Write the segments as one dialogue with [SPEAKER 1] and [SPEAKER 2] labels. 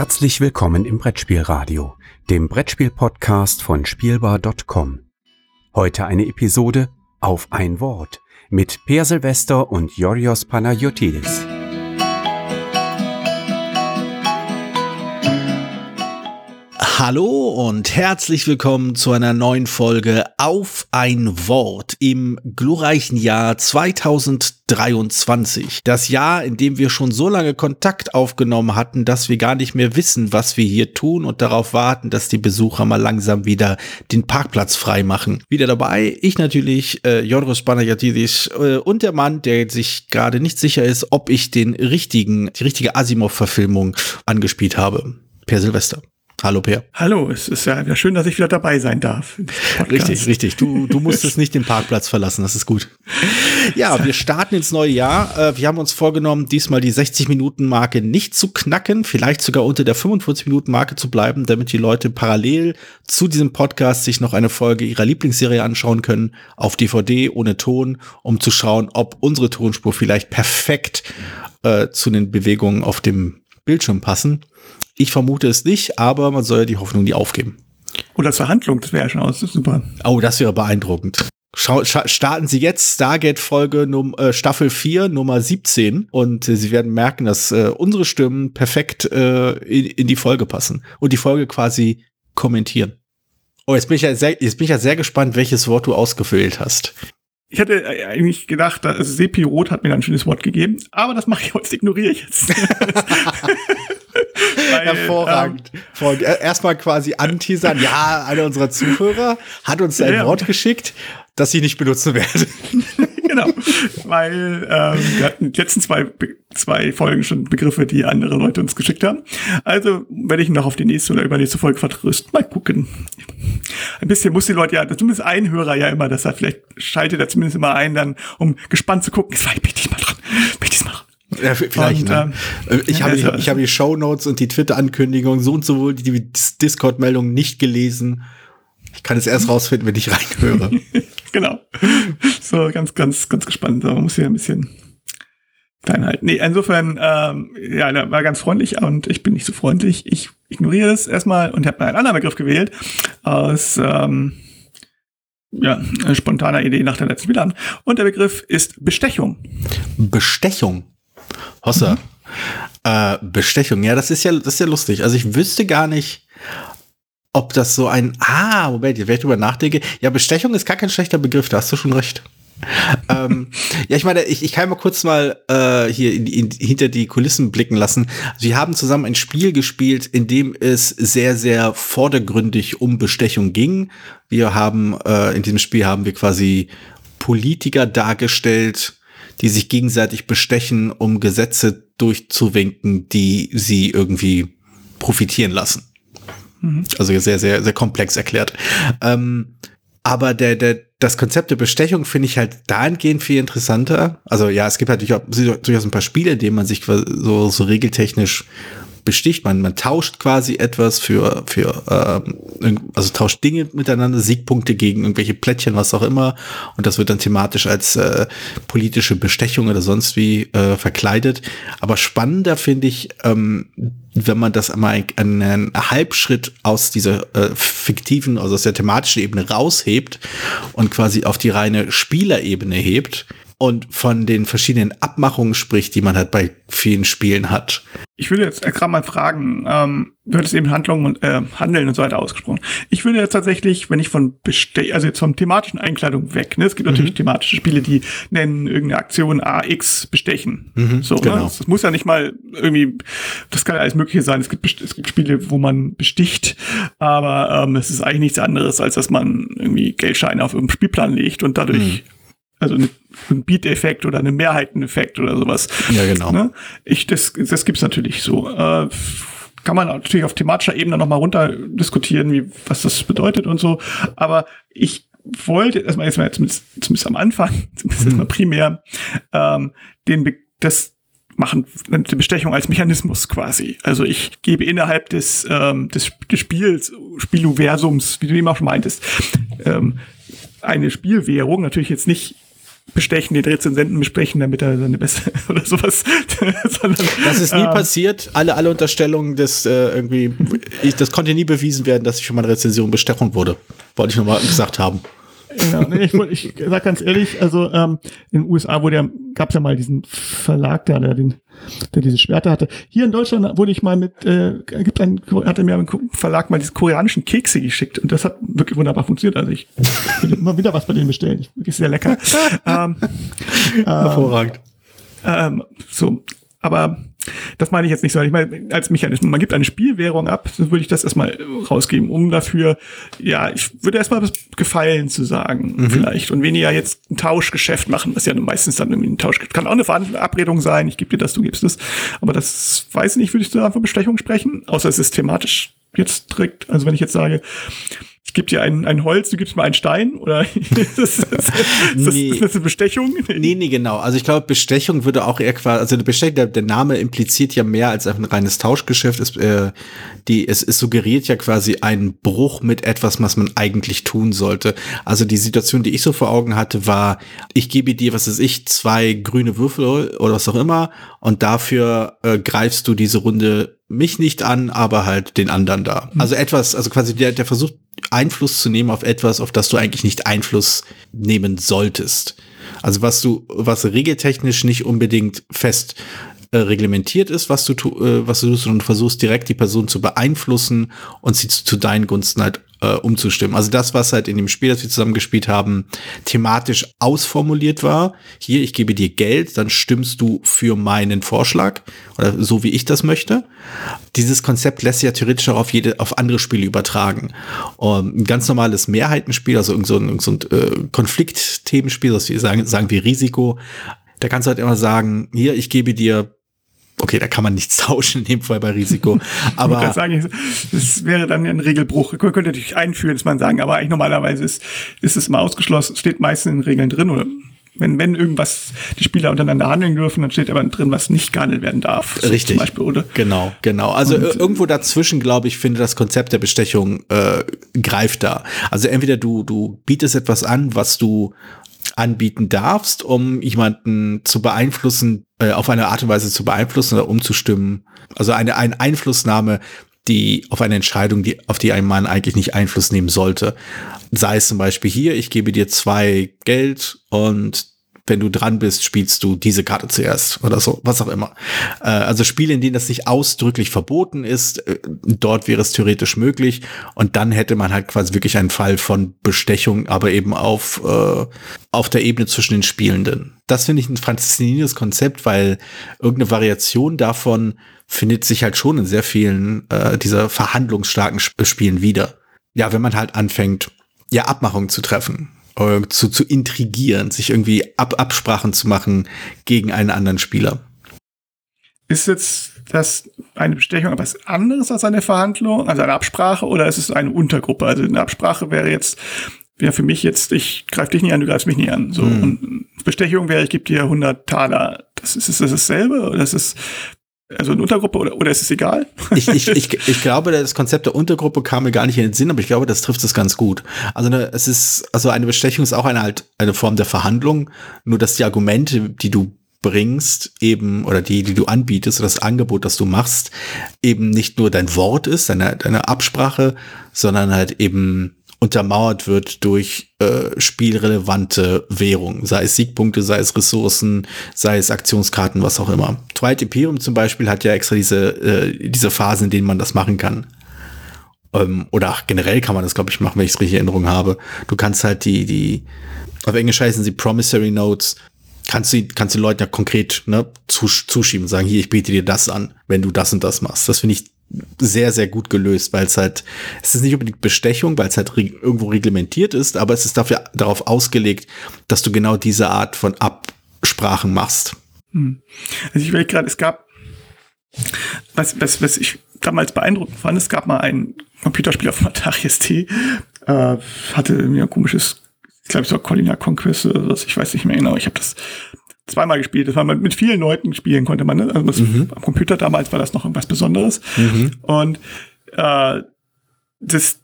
[SPEAKER 1] Herzlich willkommen im Brettspielradio, dem Brettspiel-Podcast von Spielbar.com. Heute eine Episode auf ein Wort mit Per Silvester und Yorios Panayotidis.
[SPEAKER 2] Hallo und herzlich willkommen zu einer neuen Folge auf ein Wort im glorreichen Jahr 2023. Das Jahr, in dem wir schon so lange Kontakt aufgenommen hatten, dass wir gar nicht mehr wissen, was wir hier tun und darauf warten, dass die Besucher mal langsam wieder den Parkplatz frei machen. Wieder dabei, ich natürlich, äh, Jodros Banayatidis äh, und der Mann, der sich gerade nicht sicher ist, ob ich den richtigen, die richtige Asimov-Verfilmung angespielt habe. Per Silvester. Hallo Per.
[SPEAKER 3] Hallo, es ist ja schön, dass ich wieder dabei sein darf.
[SPEAKER 2] Richtig, richtig. Du, du musstest nicht den Parkplatz verlassen, das ist gut. Ja, wir starten ins neue Jahr. Äh, wir haben uns vorgenommen, diesmal die 60-Minuten-Marke nicht zu knacken, vielleicht sogar unter der 45-Minuten-Marke zu bleiben, damit die Leute parallel zu diesem Podcast sich noch eine Folge ihrer Lieblingsserie anschauen können, auf DVD ohne Ton, um zu schauen, ob unsere Tonspur vielleicht perfekt äh, zu den Bewegungen auf dem Bildschirm passen. Ich vermute es nicht, aber man soll ja die Hoffnung nie aufgeben.
[SPEAKER 3] Oder zur Handlung, das wäre ja schon aus, super.
[SPEAKER 2] Oh, das wäre beeindruckend. Schau, starten Sie jetzt Stargate-Folge äh, Staffel 4, Nummer 17 und äh, Sie werden merken, dass äh, unsere Stimmen perfekt äh, in, in, die Folge passen und die Folge quasi kommentieren. Oh, jetzt bin ich ja sehr, jetzt bin ich ja sehr gespannt, welches Wort du ausgefüllt hast.
[SPEAKER 3] Ich hätte äh, eigentlich gedacht, also Sepi Rot hat mir ein schönes Wort gegeben, aber das mache ich heute, ignoriere ich jetzt.
[SPEAKER 2] Weil, Hervorragend. Ähm, Erstmal quasi anteasern. Ja, einer unserer Zuhörer hat uns ein ja, Wort geschickt, das ich nicht benutzen werde.
[SPEAKER 3] genau. Weil ähm, wir hatten die letzten zwei, zwei Folgen schon Begriffe, die andere Leute uns geschickt haben. Also werde ich noch auf die nächste oder übernächste Folge vertrösten. Mal gucken. Ein bisschen muss die Leute ja, zumindest ein Hörer ja immer, dass er vielleicht schaltet er zumindest immer ein, dann, um gespannt zu gucken. Jetzt war ich bin diesmal dran. Bin diesmal dran.
[SPEAKER 2] Ja, vielleicht. Und, ne? Ähm, ich habe ja, die, ich hab die Show Notes und die Twitter-Ankündigung so und so die, Discord-Meldung nicht gelesen. Ich kann es erst rausfinden, wenn ich reinhöre.
[SPEAKER 3] genau. So, ganz, ganz, ganz gespannt. Man muss hier ein bisschen klein halten. Nee, insofern, ähm, ja, der war ganz freundlich und ich bin nicht so freundlich. Ich ignoriere es erstmal und habe einen anderen Begriff gewählt aus ähm, ja, spontaner Idee nach der letzten Bilanz. Und der Begriff ist Bestechung.
[SPEAKER 2] Bestechung? Hossa. Mhm. Äh, Bestechung, ja, das ist ja, das ist ja lustig. Also ich wüsste gar nicht, ob das so ein, ah, Moment, wenn ich drüber nachdenke. Ja, Bestechung ist gar kein schlechter Begriff, da hast du schon recht. ähm, ja, ich meine, ich, ich kann mal kurz mal äh, hier in, in, hinter die Kulissen blicken lassen. Wir haben zusammen ein Spiel gespielt, in dem es sehr, sehr vordergründig um Bestechung ging. Wir haben äh, in diesem Spiel haben wir quasi Politiker dargestellt, die sich gegenseitig bestechen, um Gesetze durchzuwinken, die sie irgendwie profitieren lassen. Mhm. Also sehr, sehr, sehr komplex erklärt. Ähm, aber der, der, das Konzept der Bestechung finde ich halt dahingehend viel interessanter. Also ja, es gibt auch durchaus ein paar Spiele, in denen man sich so, so regeltechnisch besticht. Man, man tauscht quasi etwas für, für ähm, also tauscht Dinge miteinander, Siegpunkte gegen irgendwelche Plättchen, was auch immer. Und das wird dann thematisch als äh, politische Bestechung oder sonst wie äh, verkleidet. Aber spannender finde ich, ähm, wenn man das einmal einen Halbschritt aus dieser äh, fiktiven, also aus der thematischen Ebene raushebt und quasi auf die reine Spielerebene hebt und von den verschiedenen Abmachungen spricht, die man halt bei vielen Spielen hat.
[SPEAKER 3] Ich würde jetzt gerade mal fragen, ähm, du hattest eben Handlungen und äh, Handeln und so weiter ausgesprochen. Ich würde jetzt tatsächlich, wenn ich von Bestech, also jetzt vom thematischen Einkleidung weg, ne? es gibt mhm. natürlich thematische Spiele, die nennen irgendeine Aktion AX bestechen. Mhm, so, ne? genau. ne? das, das, muss ja nicht mal irgendwie, das kann ja alles Mögliche sein. Es gibt, es gibt Spiele, wo man besticht, aber ähm, es ist eigentlich nichts anderes, als dass man irgendwie Geldscheine auf irgendeinen Spielplan legt und dadurch mhm also ein Beat-Effekt oder einen Mehrheiteneffekt oder sowas.
[SPEAKER 2] Ja, genau.
[SPEAKER 3] Ne? Ich, das, das gibt's natürlich so. Äh, kann man natürlich auf thematischer Ebene nochmal runter diskutieren, wie, was das bedeutet und so. Aber ich wollte erstmal, jetzt mal zumindest, zumindest am Anfang, zumindest mhm. mal primär, ähm, den, Be das machen, die Bestechung als Mechanismus quasi. Also ich gebe innerhalb des, ähm, des, des Spiels, Spieluversums, wie du eben auch schon meintest, ähm, eine Spielwährung, natürlich jetzt nicht bestechen, den Rezensenten besprechen, damit er seine beste oder sowas.
[SPEAKER 2] Sondern, das ist nie ähm, passiert. Alle, alle Unterstellungen des äh, irgendwie, ich, das konnte nie bewiesen werden, dass ich schon mal eine Rezension Bestechung wurde. Wollte ich nochmal gesagt haben.
[SPEAKER 3] Ja, nee, ich, ich sag ganz ehrlich, also ähm, in den USA wurde ja, gab's ja mal diesen Verlag da, der den, der diese Schwerter hatte. Hier in Deutschland wurde ich mal mit, äh, gibt ein, hatte mir ein Verlag mal diese koreanischen Kekse geschickt und das hat wirklich wunderbar funktioniert. Also ich will immer wieder was bei denen bestellen. Wirklich sehr lecker. ähm,
[SPEAKER 2] Hervorragend.
[SPEAKER 3] Ähm, so, aber das meine ich jetzt nicht so. Ich meine, als Mechanismus, man gibt eine Spielwährung ab, so würde ich das erstmal rausgeben, um dafür, ja, ich würde erstmal was Gefallen zu sagen, mhm. vielleicht. Und weniger jetzt ein Tauschgeschäft machen, was ja meistens dann irgendwie ein Tauschgeschäft kann auch eine Verabredung sein, ich gebe dir das, du gibst es. Aber das weiß ich nicht, würde ich da von Bestechung sprechen, außer es ist thematisch jetzt direkt. Also wenn ich jetzt sage, ich gebe dir ein, ein Holz, du gibst mir einen Stein oder ist, das, ist, das, nee. ist das eine Bestechung?
[SPEAKER 2] Nee, nee, genau. Also ich glaube, Bestechung würde auch eher quasi, also Bestechung, der, der Name impliziert ja mehr als ein reines Tauschgeschäft. Es, äh, die, es, es suggeriert ja quasi einen Bruch mit etwas, was man eigentlich tun sollte. Also die Situation, die ich so vor Augen hatte, war, ich gebe dir, was weiß ich, zwei grüne Würfel oder was auch immer und dafür äh, greifst du diese Runde mich nicht an, aber halt den anderen da. Mhm. Also etwas, also quasi der, der versucht, Einfluss zu nehmen auf etwas, auf das du eigentlich nicht Einfluss nehmen solltest. Also was du, was regeltechnisch nicht unbedingt fest äh, reglementiert ist, was du, äh, was du tust, und du versuchst direkt die Person zu beeinflussen und sie zu, zu deinen Gunsten halt äh, umzustimmen. Also das, was halt in dem Spiel, das wir zusammen gespielt haben, thematisch ausformuliert war. Hier, ich gebe dir Geld, dann stimmst du für meinen Vorschlag oder so wie ich das möchte. Dieses Konzept lässt sich ja theoretisch auch auf jede, auf andere Spiele übertragen. Um, ein ganz normales Mehrheitenspiel, also irgend so ein, so ein äh, Konfliktthemenspiel, das wir sagen, sagen wir Risiko. Da kannst du halt immer sagen, hier, ich gebe dir okay, da kann man nichts tauschen in dem Fall bei Risiko. Aber
[SPEAKER 3] ich sagen, das wäre dann ein Regelbruch. Man könnte natürlich einführen, dass man sagen, aber eigentlich normalerweise ist, ist es mal ausgeschlossen, steht meistens in den Regeln drin oder wenn, wenn irgendwas die Spieler untereinander handeln dürfen, dann steht aber drin, was nicht gehandelt werden darf.
[SPEAKER 2] Richtig. Zum Beispiel, oder? Genau, genau. Also Und, irgendwo dazwischen, glaube ich, finde das Konzept der Bestechung äh, greift da. Also entweder du, du bietest etwas an, was du anbieten darfst, um jemanden zu beeinflussen, äh, auf eine Art und Weise zu beeinflussen oder umzustimmen. Also eine, eine Einflussnahme, die auf eine Entscheidung, die, auf die ein Mann eigentlich nicht Einfluss nehmen sollte. Sei es zum Beispiel hier, ich gebe dir zwei Geld und wenn du dran bist, spielst du diese Karte zuerst oder so, was auch immer. Äh, also Spiele, in denen das nicht ausdrücklich verboten ist, äh, dort wäre es theoretisch möglich und dann hätte man halt quasi wirklich einen Fall von Bestechung, aber eben auf, äh, auf der Ebene zwischen den Spielenden. Das finde ich ein faszinierendes Konzept, weil irgendeine Variation davon findet sich halt schon in sehr vielen äh, dieser verhandlungsstarken Spielen wieder. Ja, wenn man halt anfängt, ja, Abmachungen zu treffen zu, zu intrigieren, sich irgendwie Ab Absprachen zu machen gegen einen anderen Spieler.
[SPEAKER 3] Ist jetzt das eine Bestechung etwas anderes als eine Verhandlung, also eine Absprache, oder ist es eine Untergruppe? Also eine Absprache wäre jetzt, wäre für mich jetzt, ich greife dich nicht an, du greifst mich nicht an. So. Hm. Und Bestechung wäre, ich gebe dir 100 Taler. Das ist, ist das dasselbe? Oder ist es also eine Untergruppe oder, oder ist es egal?
[SPEAKER 2] Ich, ich, ich, ich glaube, das Konzept der Untergruppe kam mir gar nicht in den Sinn, aber ich glaube, das trifft es ganz gut. Also eine, es ist, also eine Bestechung ist auch eine halt eine Form der Verhandlung, nur dass die Argumente, die du bringst, eben, oder die, die du anbietest, oder das Angebot, das du machst, eben nicht nur dein Wort ist, deine, deine Absprache, sondern halt eben untermauert wird durch äh, spielrelevante Währung, sei es Siegpunkte, sei es Ressourcen, sei es Aktionskarten, was auch immer. Twilight Imperium zum Beispiel hat ja extra diese, äh, diese Phasen, in denen man das machen kann. Ähm, oder ach, generell kann man das, glaube ich, machen, wenn ich es richtig in Erinnerung habe. Du kannst halt die, die, auf Englisch heißen sie Promissory Notes, kannst du, kannst du Leuten ja konkret ne, zuschieben, sagen, hier, ich bete dir das an, wenn du das und das machst. Das finde ich sehr, sehr gut gelöst, weil es halt, es ist nicht unbedingt Bestechung, weil es halt re irgendwo reglementiert ist, aber es ist dafür darauf ausgelegt, dass du genau diese Art von Absprachen machst. Hm.
[SPEAKER 3] Also ich will gerade, es gab, was, was, was ich damals beeindruckend fand, es gab mal ein Computerspiel auf Atari ST, äh, hatte mir ein komisches, ich glaube, es war Colina Conquest oder was, ich weiß nicht mehr genau, ich habe das zweimal gespielt. Das war mit, mit vielen Leuten spielen konnte man. Ne? Also das, mhm. am Computer damals war das noch irgendwas Besonderes. Mhm. Und äh, das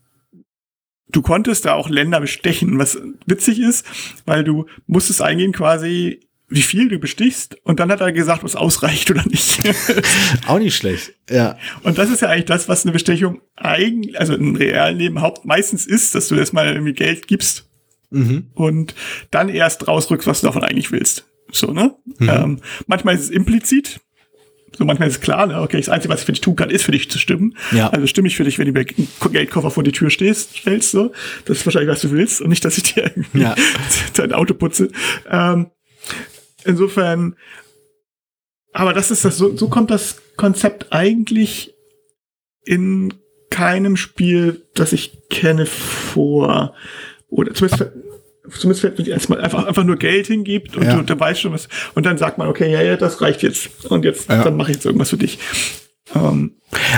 [SPEAKER 3] du konntest da auch Länder bestechen, was witzig ist, weil du musstest eingehen quasi, wie viel du bestichst und dann hat er gesagt, was ausreicht oder nicht.
[SPEAKER 2] auch nicht schlecht, ja.
[SPEAKER 3] Und das ist ja eigentlich das, was eine Bestechung eigentlich, also im realen Leben haupt meistens ist, dass du erstmal irgendwie Geld gibst mhm. und dann erst rausrückst, was du davon eigentlich willst. So, ne? Mhm. Ähm, manchmal ist es implizit, so manchmal ist es klar, ne? okay, das Einzige, was ich für dich tun kann, ist für dich zu stimmen. Ja. Also stimme ich für dich, wenn du mir einen Geldkoffer vor die Tür stehst, stellst, so. Das ist wahrscheinlich, was du willst und nicht, dass ich dir irgendwie ja. dein Auto putze. Ähm, insofern, aber das ist das, so, so kommt das Konzept eigentlich in keinem Spiel, das ich kenne, vor. Oder zumindest zumindest fällt mir erstmal einfach, einfach nur Geld hingibt und ja. du, du weißt schon was. Und dann sagt man, okay, ja, ja, das reicht jetzt. Und jetzt, ja. dann mache ich jetzt irgendwas für dich.
[SPEAKER 2] Ähm,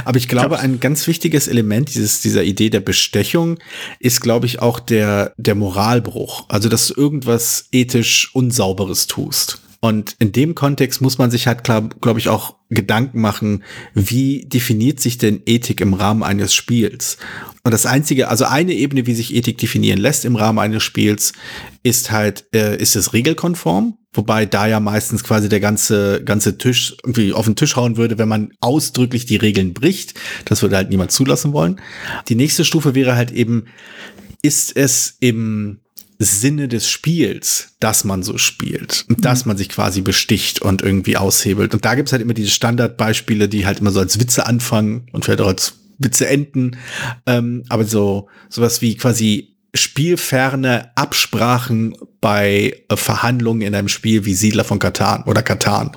[SPEAKER 2] Aber ich glaube, ein ganz wichtiges Element dieses, dieser Idee der Bestechung ist, glaube ich, auch der, der Moralbruch. Also, dass du irgendwas ethisch Unsauberes tust. Und in dem Kontext muss man sich halt, glaube ich, auch Gedanken machen, wie definiert sich denn Ethik im Rahmen eines Spiels? Und das einzige, also eine Ebene, wie sich Ethik definieren lässt im Rahmen eines Spiels, ist halt, äh, ist es regelkonform? Wobei da ja meistens quasi der ganze, ganze Tisch irgendwie auf den Tisch hauen würde, wenn man ausdrücklich die Regeln bricht. Das würde halt niemand zulassen wollen. Die nächste Stufe wäre halt eben, ist es im Sinne des Spiels, dass man so spielt und mhm. dass man sich quasi besticht und irgendwie aushebelt. Und da gibt's halt immer diese Standardbeispiele, die halt immer so als Witze anfangen und vielleicht auch als Witze enden. Ähm, aber so sowas wie quasi spielferne Absprachen bei äh, Verhandlungen in einem Spiel wie Siedler von Katan oder Katan.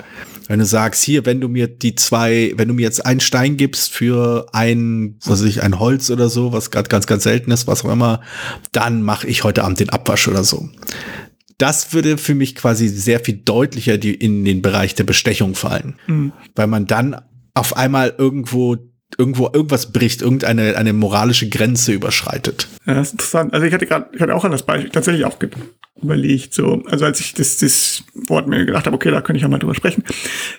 [SPEAKER 2] Wenn du sagst, hier, wenn du mir die zwei, wenn du mir jetzt einen Stein gibst für ein, was weiß ich, ein Holz oder so, was gerade ganz, ganz selten ist, was auch immer, dann mache ich heute Abend den Abwasch oder so. Das würde für mich quasi sehr viel deutlicher die, in den Bereich der Bestechung fallen. Mhm. Weil man dann auf einmal irgendwo irgendwo irgendwas bricht, irgendeine eine moralische Grenze überschreitet.
[SPEAKER 3] Ja, das ist interessant. Also ich hatte gerade, ich hatte auch an das Beispiel tatsächlich auch überlegt, so, also als ich das, das Wort mir gedacht habe, okay, da könnte ich ja mal drüber sprechen,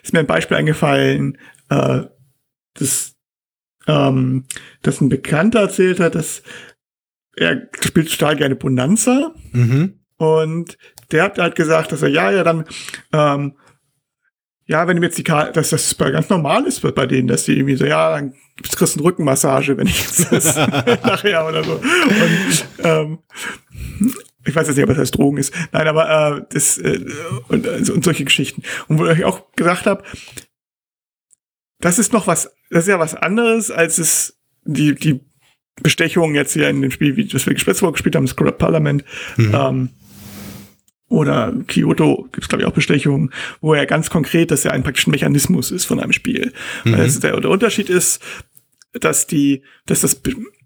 [SPEAKER 3] ist mir ein Beispiel eingefallen, äh, das, ähm, dass ein Bekannter erzählt hat, dass er spielt total gerne Bonanza mhm. und der hat halt gesagt, dass er ja, ja, dann ähm, ja, wenn du jetzt die Karte, dass das ganz normal ist bei denen, dass die irgendwie so, ja, dann kriegst du eine Rückenmassage, wenn ich jetzt das nachher oder so. Und, ähm, ich weiß jetzt nicht, ob das heißt Drogen ist. Nein, aber äh, das äh, und, also, und solche Geschichten. Und wo ich auch gesagt habe, das ist noch was, das ist ja was anderes, als es die, die Bestechung jetzt hier in dem Spiel, wie das wir gespielt haben, das Corrupt Parliament, mhm. ähm, oder Kyoto gibt es, glaube ich, auch Bestechungen, wo er ganz konkret, dass er ein praktischer Mechanismus ist von einem Spiel. Mhm. Also der, der Unterschied ist, dass die, dass das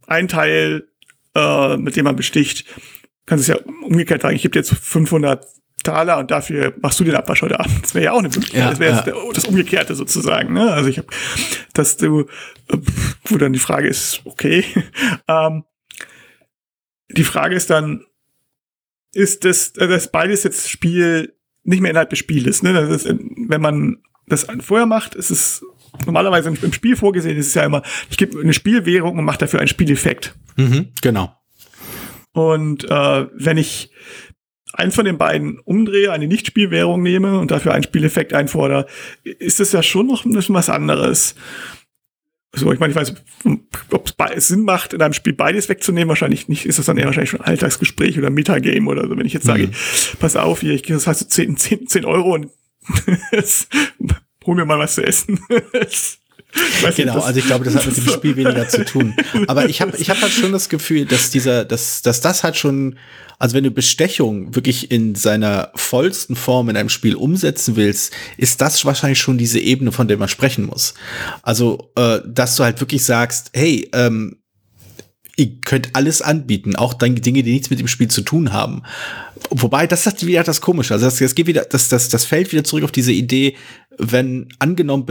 [SPEAKER 3] ein Teil, äh, mit dem man besticht, kann es ja umgekehrt sagen, ich gebe dir jetzt 500 Taler und dafür machst du den Abwasch heute Abend. Das wäre ja auch eine Möglichkeit. Ja, das wäre ja. das Umgekehrte sozusagen. Ne? Also ich habe, dass du, wo dann die Frage ist, okay. ähm, die Frage ist dann, ist das, das beides jetzt Spiel nicht mehr innerhalb des Spieles. Ne? Das ist, wenn man das vorher macht, ist es normalerweise im Spiel vorgesehen, ist es ja immer, ich gebe eine Spielwährung und mache dafür einen Spieleffekt.
[SPEAKER 2] Mhm, genau.
[SPEAKER 3] Und äh, wenn ich eins von den beiden umdrehe, eine Nicht-Spielwährung nehme und dafür einen Spieleffekt einfordere, ist das ja schon noch ein bisschen was anderes. So, ich meine, ich weiß, ob es Sinn macht, in einem Spiel beides wegzunehmen. Wahrscheinlich nicht. Ist das dann eher wahrscheinlich schon ein Alltagsgespräch oder ein Metagame oder so. Wenn ich jetzt sage, mhm. pass auf, hier, ich das heißt 10, 10, 10 Euro und hol mir mal was zu essen.
[SPEAKER 2] genau, nicht, also ich glaube, das hat mit dem Spiel weniger zu tun. Aber ich habe ich hab halt schon das Gefühl, dass dieser, dass, dass das halt schon also wenn du Bestechung wirklich in seiner vollsten Form in einem Spiel umsetzen willst, ist das wahrscheinlich schon diese Ebene, von der man sprechen muss. Also, äh, dass du halt wirklich sagst, hey, ähm, ihr könnt alles anbieten, auch dann Dinge, die nichts mit dem Spiel zu tun haben. Wobei, das ist wieder das Komische. Also das, das geht wieder, das, das, das fällt wieder zurück auf diese Idee, wenn angenommen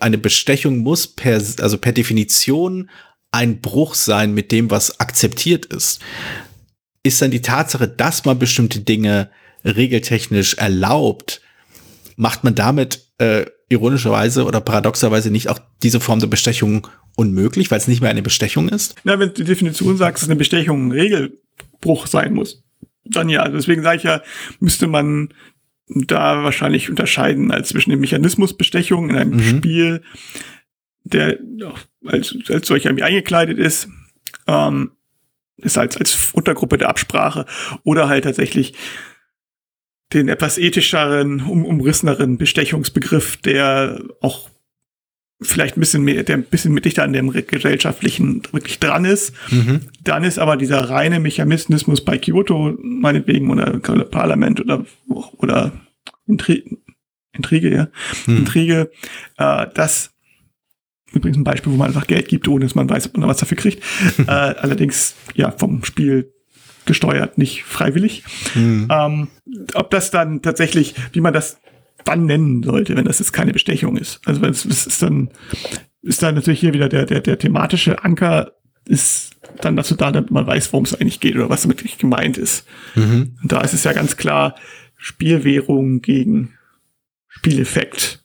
[SPEAKER 2] eine Bestechung muss per, also per Definition ein Bruch sein mit dem, was akzeptiert ist ist dann die Tatsache, dass man bestimmte Dinge regeltechnisch erlaubt, macht man damit, äh, ironischerweise oder paradoxerweise nicht auch diese Form der Bestechung unmöglich, weil es nicht mehr eine Bestechung ist?
[SPEAKER 3] Na, wenn du die Definition sagst, dass eine Bestechung ein Regelbruch sein muss, dann ja. Deswegen sage ich ja, müsste man da wahrscheinlich unterscheiden als zwischen dem Mechanismus Bestechung in einem mhm. Spiel, der als, als solcher irgendwie eingekleidet ist, ähm, ist als, als Untergruppe der Absprache oder halt tatsächlich den etwas ethischeren, um, umrisseneren Bestechungsbegriff, der auch vielleicht ein bisschen mehr, der ein bisschen mit dichter an dem gesellschaftlichen wirklich dran ist. Mhm. Dann ist aber dieser reine Mechanismus bei Kyoto, meinetwegen, oder Parlament oder, oder Intri Intrige, ja, mhm. Intrige, äh, das übrigens ein Beispiel, wo man einfach Geld gibt, ohne dass man weiß, ob man was dafür kriegt. äh, allerdings, ja, vom Spiel gesteuert, nicht freiwillig. Mhm. Ähm, ob das dann tatsächlich, wie man das dann nennen sollte, wenn das jetzt keine Bestechung ist. Also wenn es ist dann ist dann natürlich hier wieder der der der thematische Anker ist dann dazu da, damit man weiß, worum es eigentlich geht oder was damit gemeint ist. Mhm. Und da ist es ja ganz klar Spielwährung gegen Spieleffekt.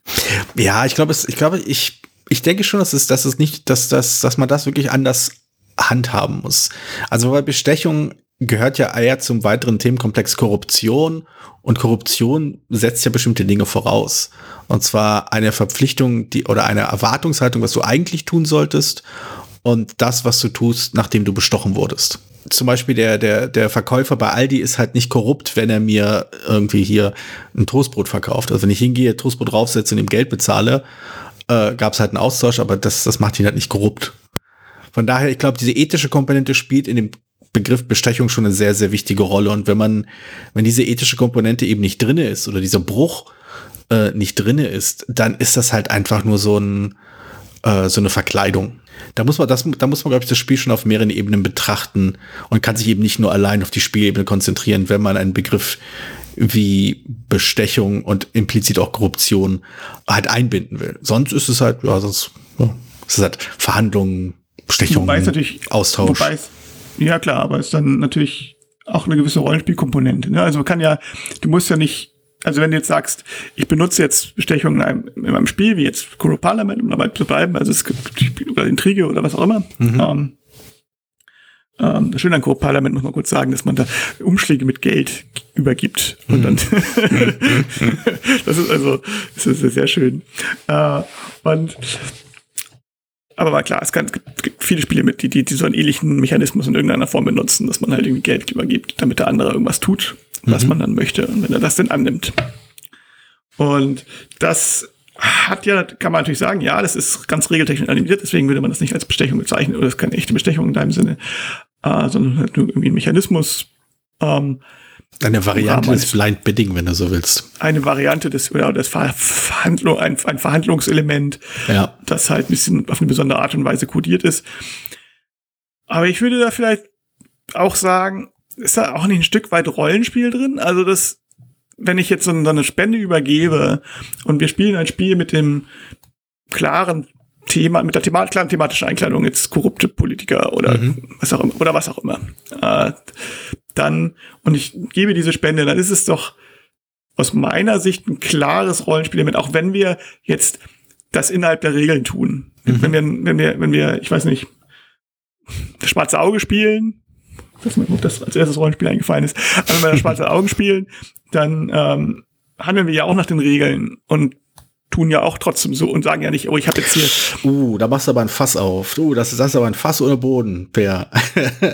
[SPEAKER 2] Ja, ich glaube, es, ich glaube, ich, ich denke schon, dass es, dass es nicht, dass, dass, dass man das wirklich anders handhaben muss. Also bei Bestechung gehört ja eher zum weiteren Themenkomplex Korruption und Korruption setzt ja bestimmte Dinge voraus. Und zwar eine Verpflichtung, die oder eine Erwartungshaltung, was du eigentlich tun solltest und das, was du tust, nachdem du bestochen wurdest. Zum Beispiel der, der, der Verkäufer bei Aldi ist halt nicht korrupt, wenn er mir irgendwie hier ein Toastbrot verkauft. Also wenn ich hingehe, Toastbrot draufsetze und ihm Geld bezahle, äh, gab es halt einen Austausch, aber das, das macht ihn halt nicht korrupt. Von daher, ich glaube, diese ethische Komponente spielt in dem Begriff Bestechung schon eine sehr, sehr wichtige Rolle. Und wenn man, wenn diese ethische Komponente eben nicht drinne ist oder dieser Bruch äh, nicht drinne ist, dann ist das halt einfach nur so ein, äh, so eine Verkleidung. Da muss man das, da muss man, glaube ich, das Spiel schon auf mehreren Ebenen betrachten und kann sich eben nicht nur allein auf die Spielebene konzentrieren, wenn man einen Begriff wie Bestechung und implizit auch Korruption halt einbinden will. Sonst ist es halt, ja, sonst ja, ist es halt Verhandlungen, Bestechung, Austausch. Wobei es
[SPEAKER 3] ja, klar, aber es ist dann natürlich auch eine gewisse Rollenspielkomponente. Ne? Also man kann ja, du musst ja nicht, also wenn du jetzt sagst, ich benutze jetzt Bestechung in einem, in einem Spiel, wie jetzt Kuro Parlament, um dabei zu bleiben, also es gibt oder Intrige oder was auch immer. Mhm. Ähm, ähm, das Schöne an Kuro Parlament muss man kurz sagen, dass man da Umschläge mit Geld übergibt. Und dann, das ist also, das ist sehr schön. Äh, und aber war klar, es, kann, es gibt viele Spiele mit, die, die, die so einen ähnlichen Mechanismus in irgendeiner Form benutzen, dass man halt irgendwie Geld übergibt, damit der andere irgendwas tut, was mhm. man dann möchte, und wenn er das denn annimmt. Und das hat ja, kann man natürlich sagen, ja, das ist ganz regeltechnisch animiert, deswegen würde man das nicht als Bestechung bezeichnen, oder das ist keine echte Bestechung in deinem Sinne, äh, sondern halt nur irgendwie ein Mechanismus. Ähm,
[SPEAKER 2] eine Variante des Blind Bidding, wenn du so willst.
[SPEAKER 3] Eine Variante des, oder des Verhandlung, ein, ein Verhandlungselement, ja. das halt ein bisschen auf eine besondere Art und Weise kodiert ist. Aber ich würde da vielleicht auch sagen, ist da auch nicht ein Stück weit Rollenspiel drin? Also das, wenn ich jetzt so eine Spende übergebe und wir spielen ein Spiel mit dem klaren Thema, mit der Thema, klaren thematischen Einkleidung, jetzt korrupte Politiker oder mhm. was auch immer, oder was auch immer. Äh, dann, und ich gebe diese Spende, dann ist es doch aus meiner Sicht ein klares Rollenspiel mit, auch wenn wir jetzt das innerhalb der Regeln tun. Mhm. Wenn wir, wenn wir, wenn wir, ich weiß nicht, das schwarze Auge spielen, dass mir das als erstes Rollenspiel eingefallen ist, aber wenn wir das schwarze Augen spielen, dann ähm, handeln wir ja auch nach den Regeln und tun ja auch trotzdem so und sagen ja nicht, oh, ich habe jetzt hier.
[SPEAKER 2] Uh, da machst du aber ein Fass auf. Uh, das, das ist aber ein Fass ohne Boden, Per.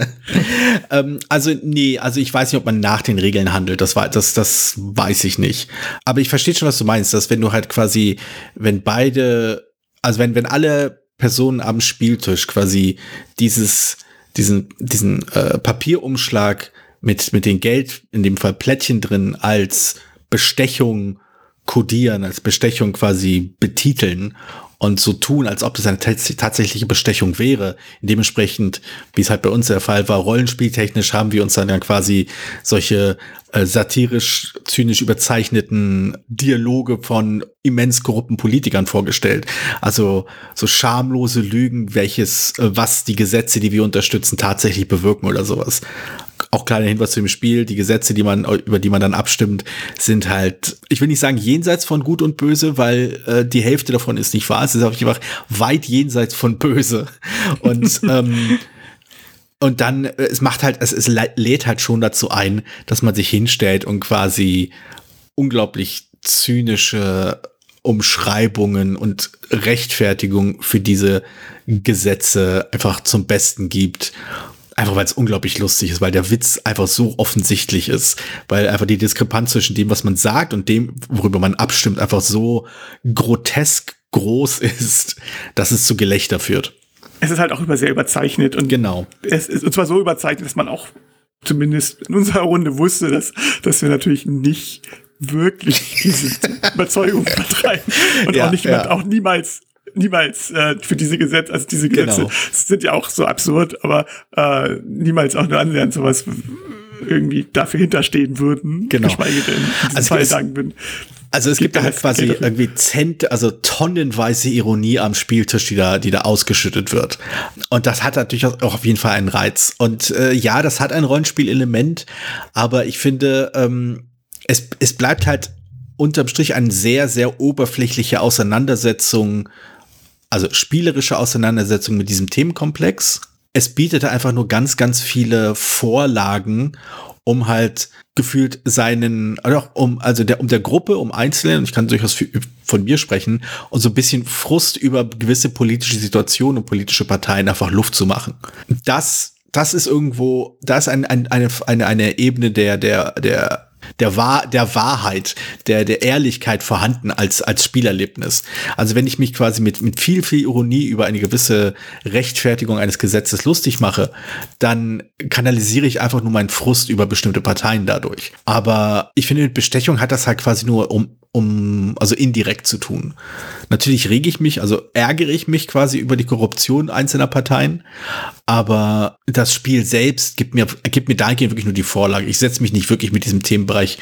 [SPEAKER 2] ähm, also, nee, also ich weiß nicht, ob man nach den Regeln handelt. Das, war, das, das weiß ich nicht. Aber ich verstehe schon, was du meinst, dass wenn du halt quasi, wenn beide, also wenn, wenn alle Personen am Spieltisch quasi dieses, diesen, diesen äh, Papierumschlag mit, mit den Geld, in dem Fall Plättchen drin, als Bestechung kodieren, als Bestechung quasi betiteln und so tun, als ob das eine tatsächliche Bestechung wäre. Dementsprechend, wie es halt bei uns der Fall war, rollenspieltechnisch haben wir uns dann, dann quasi solche äh, satirisch, zynisch überzeichneten Dialoge von immens korrupten Politikern vorgestellt. Also so schamlose Lügen, welches, äh, was die Gesetze, die wir unterstützen, tatsächlich bewirken oder sowas. Auch kleiner Hinweis zu dem Spiel, die Gesetze, die man, über die man dann abstimmt, sind halt, ich will nicht sagen jenseits von Gut und Böse, weil äh, die Hälfte davon ist nicht wahr. Es ist einfach weit jenseits von Böse. Und ähm, und dann, äh, es macht halt, es, es lädt halt schon dazu ein, dass man sich hinstellt und quasi unglaublich zynische Umschreibungen und Rechtfertigung für diese Gesetze einfach zum Besten gibt. Einfach weil es unglaublich lustig ist, weil der Witz einfach so offensichtlich ist, weil einfach die Diskrepanz zwischen dem, was man sagt und dem, worüber man abstimmt, einfach so grotesk groß ist, dass es zu Gelächter führt
[SPEAKER 3] es ist halt auch über sehr überzeichnet und
[SPEAKER 2] genau.
[SPEAKER 3] Es ist und zwar so überzeichnet, dass man auch zumindest in unserer Runde wusste, dass, dass wir natürlich nicht wirklich diese Überzeugung vertreiben und ja, auch nicht ja. auch niemals niemals äh, für diese Gesetze, also diese Gesetze genau. sind ja auch so absurd, aber äh, niemals auch nur annähernd sowas irgendwie dafür hinterstehen würden,
[SPEAKER 2] genau. geschweige
[SPEAKER 3] denn in also Fall sagen würden.
[SPEAKER 2] Also es gibt, gibt da halt quasi irgendwie Zent, also tonnenweise Ironie am Spieltisch, die da, die da ausgeschüttet wird. Und das hat natürlich auch auf jeden Fall einen Reiz. Und äh, ja, das hat ein Rollenspielelement, aber ich finde, ähm, es, es bleibt halt unterm Strich eine sehr, sehr oberflächliche Auseinandersetzung, also spielerische Auseinandersetzung mit diesem Themenkomplex. Es bietet einfach nur ganz, ganz viele Vorlagen, um halt gefühlt seinen, oder um, also der, um der Gruppe, um Einzelnen, und ich kann durchaus für, von mir sprechen, und so ein bisschen Frust über gewisse politische Situationen und politische Parteien einfach Luft zu machen. Das, das ist irgendwo, da ist ein, ein, eine, eine, eine Ebene der, der, der der, Wahr, der Wahrheit, der, der Ehrlichkeit vorhanden als, als Spielerlebnis. Also wenn ich mich quasi mit, mit viel, viel Ironie über eine gewisse Rechtfertigung eines Gesetzes lustig mache, dann kanalisiere ich einfach nur meinen Frust über bestimmte Parteien dadurch. Aber ich finde, mit Bestechung hat das halt quasi nur um, um, also indirekt zu tun. Natürlich rege ich mich, also ärgere ich mich quasi über die Korruption einzelner Parteien, aber das Spiel selbst gibt mir, gibt mir dahingehend wirklich nur die Vorlage. Ich setze mich nicht wirklich mit diesem Themenbereich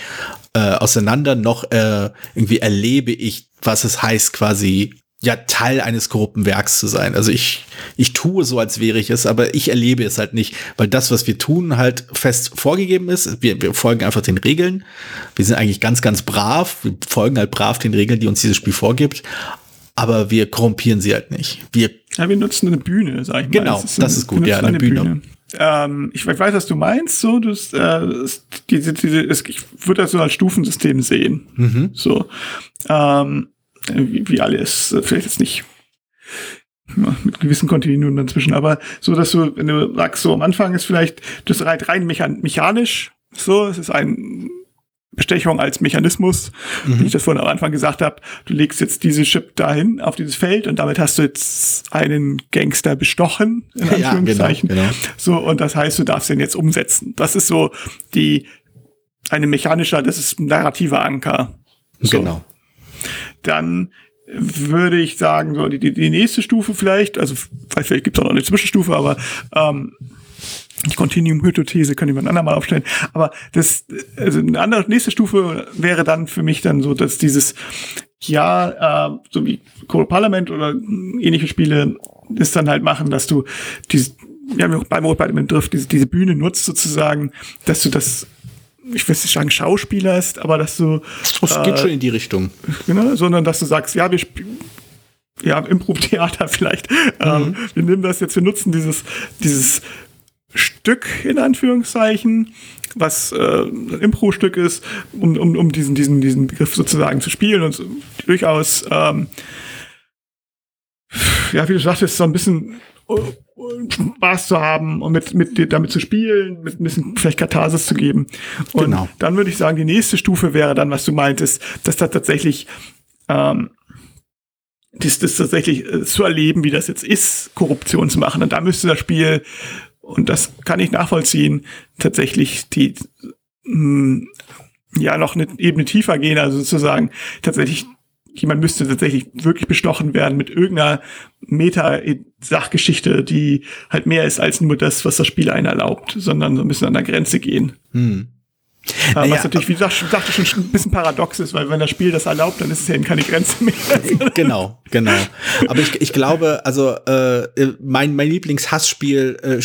[SPEAKER 2] äh, auseinander, noch äh, irgendwie erlebe ich, was es heißt, quasi ja Teil eines korrupten Werks zu sein. Also ich, ich tue so, als wäre ich es, aber ich erlebe es halt nicht, weil das, was wir tun, halt fest vorgegeben ist. Wir, wir folgen einfach den Regeln. Wir sind eigentlich ganz, ganz brav. Wir folgen halt brav den Regeln, die uns dieses Spiel vorgibt. Aber wir korrumpieren sie halt nicht. Wir,
[SPEAKER 3] ja, wir nutzen eine Bühne, sag ich
[SPEAKER 2] mal. Genau, das ist, das ist gut, ja, eine, eine Bühne. Bühne.
[SPEAKER 3] Ähm, ich weiß, was du meinst. So, das, äh, diese, diese, ich würde das so als Stufensystem sehen. Mhm. So. Ähm, wie, wie alles, äh, vielleicht jetzt nicht mit gewissen Kontinuen dazwischen, aber so, dass du, wenn du sagst, so am Anfang ist vielleicht das rein, rein mechanisch, so, es ist ein Bestechung als Mechanismus, mhm. wie ich das vorhin am Anfang gesagt habe. Du legst jetzt diese Chip dahin auf dieses Feld und damit hast du jetzt einen Gangster bestochen, in Anführungszeichen. Ja, genau, genau. So, und das heißt, du darfst den jetzt umsetzen. Das ist so die, eine mechanischer, das ist ein narrativer Anker.
[SPEAKER 2] So. Genau
[SPEAKER 3] dann würde ich sagen, so die, die nächste Stufe vielleicht, also vielleicht gibt es auch noch eine Zwischenstufe, aber ähm, die Continuum-Hypothese wir ein andermal aufstellen. Aber das, also eine andere nächste Stufe wäre dann für mich dann so, dass dieses, ja, äh, so wie Core Parliament oder ähnliche Spiele ist dann halt machen, dass du diese, wir haben ja Rot bei dem Begriff, diese, diese Bühne nutzt sozusagen, dass du das ich will nicht sagen Schauspieler ist, aber dass du.
[SPEAKER 2] Es äh, geht schon in die Richtung.
[SPEAKER 3] Genau, sondern dass du sagst, ja, wir spielen. Ja, Impro-Theater vielleicht. Ähm, mhm. Ähm, wir nehmen das jetzt, wir nutzen dieses, dieses Stück in Anführungszeichen, was äh, ein Impro-Stück ist, um, um, um diesen, diesen, diesen Begriff sozusagen zu spielen und so, durchaus, ähm, ja, wie du sagtest, so ein bisschen Spaß zu haben und mit, mit damit zu spielen, mit ein bisschen vielleicht Katharsis zu geben. Und genau. dann würde ich sagen, die nächste Stufe wäre dann, was du meintest, dass da tatsächlich ähm, das, das tatsächlich äh, zu erleben, wie das jetzt ist, Korruption zu machen. Und da müsste das Spiel, und das kann ich nachvollziehen, tatsächlich die mh, hm, ja noch eine Ebene tiefer gehen, also sozusagen tatsächlich jemand müsste tatsächlich wirklich bestochen werden mit irgendeiner Meta-Sachgeschichte, die halt mehr ist als nur das, was das Spiel einen erlaubt, sondern so ein bisschen an der Grenze gehen. Hm. Naja, was natürlich, wie du sagte, schon ein bisschen paradox ist, weil wenn das Spiel das erlaubt, dann ist es ja eben keine Grenze mehr.
[SPEAKER 2] genau, genau. Aber ich, ich glaube, also äh, mein, mein Lieblingshassspiel äh,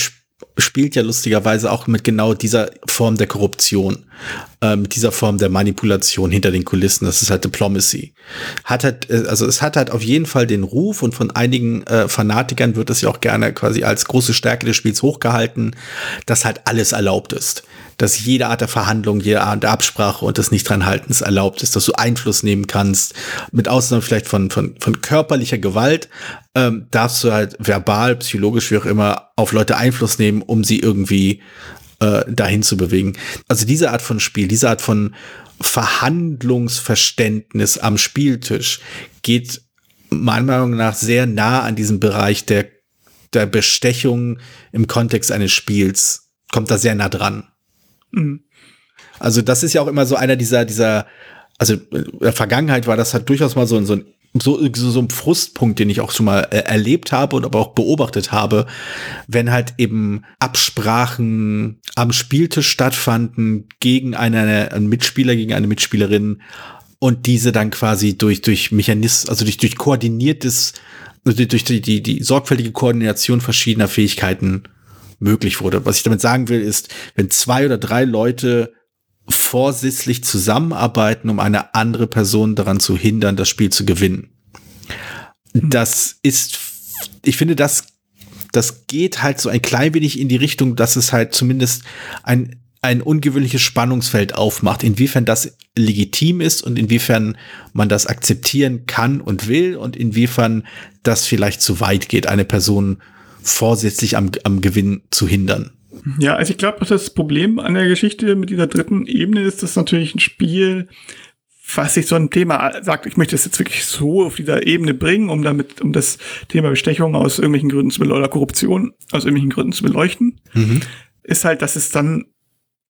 [SPEAKER 2] spielt ja lustigerweise auch mit genau dieser Form der Korruption, äh, mit dieser Form der Manipulation hinter den Kulissen. Das ist halt Diplomacy. Hat halt, äh, also es hat halt auf jeden Fall den Ruf und von einigen äh, Fanatikern wird es ja auch gerne quasi als große Stärke des Spiels hochgehalten, dass halt alles erlaubt ist dass jede Art der Verhandlung, jede Art der Absprache und des Nichtdranhaltens erlaubt ist, dass du Einfluss nehmen kannst, mit Ausnahme vielleicht von, von, von körperlicher Gewalt, ähm, darfst du halt verbal, psychologisch, wie auch immer, auf Leute Einfluss nehmen, um sie irgendwie äh, dahin zu bewegen. Also diese Art von Spiel, diese Art von Verhandlungsverständnis am Spieltisch geht meiner Meinung nach sehr nah an diesem Bereich der, der Bestechung im Kontext eines Spiels, kommt da sehr nah dran. Mhm. Also das ist ja auch immer so einer dieser, dieser, also in der Vergangenheit war das halt durchaus mal so, so ein so, so, so ein Frustpunkt, den ich auch schon mal äh, erlebt habe und aber auch beobachtet habe, wenn halt eben Absprachen am Spieltisch stattfanden gegen eine, einen Mitspieler, gegen eine Mitspielerin und diese dann quasi durch, durch Mechanismus, also durch, durch koordiniertes, durch die, die, die sorgfältige Koordination verschiedener Fähigkeiten möglich wurde. Was ich damit sagen will, ist, wenn zwei oder drei Leute vorsätzlich zusammenarbeiten, um eine andere Person daran zu hindern, das Spiel zu gewinnen. Hm. Das ist, ich finde, das, das geht halt so ein klein wenig in die Richtung, dass es halt zumindest ein, ein ungewöhnliches Spannungsfeld aufmacht, inwiefern das legitim ist und inwiefern man das akzeptieren kann und will und inwiefern das vielleicht zu weit geht, eine Person vorsätzlich am, am Gewinn zu hindern.
[SPEAKER 3] Ja, also ich glaube, das Problem an der Geschichte mit dieser dritten Ebene ist, dass natürlich ein Spiel, was sich so ein Thema sagt, ich möchte es jetzt wirklich so auf dieser Ebene bringen, um damit, um das Thema Bestechung aus irgendwelchen Gründen zu beleuchten, oder Korruption aus irgendwelchen Gründen zu beleuchten, mhm. ist halt, dass es dann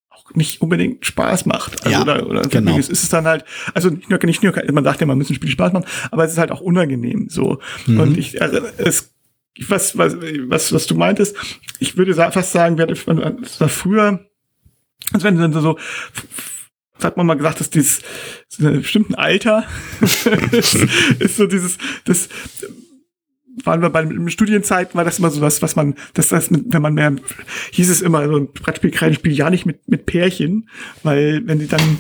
[SPEAKER 3] auch nicht unbedingt Spaß macht. Also,
[SPEAKER 2] ja,
[SPEAKER 3] oder, oder
[SPEAKER 2] genau.
[SPEAKER 3] ist es dann halt, also nicht nur, nicht nur, man sagt ja, man müssen Spiele Spaß machen, aber es ist halt auch unangenehm, so. Mhm. Und ich, also, es was, was, was, was du meintest, ich würde fast sagen, es war früher, als wenn so, so hat man mal gesagt, dass dieses in einem bestimmten Alter ist, so dieses, das waren wir bei Studienzeiten, war das immer so was, was man, das heißt, wenn man mehr, hieß es immer, so ein Brettspiel, kein Spiel ja nicht mit, mit Pärchen, weil wenn die dann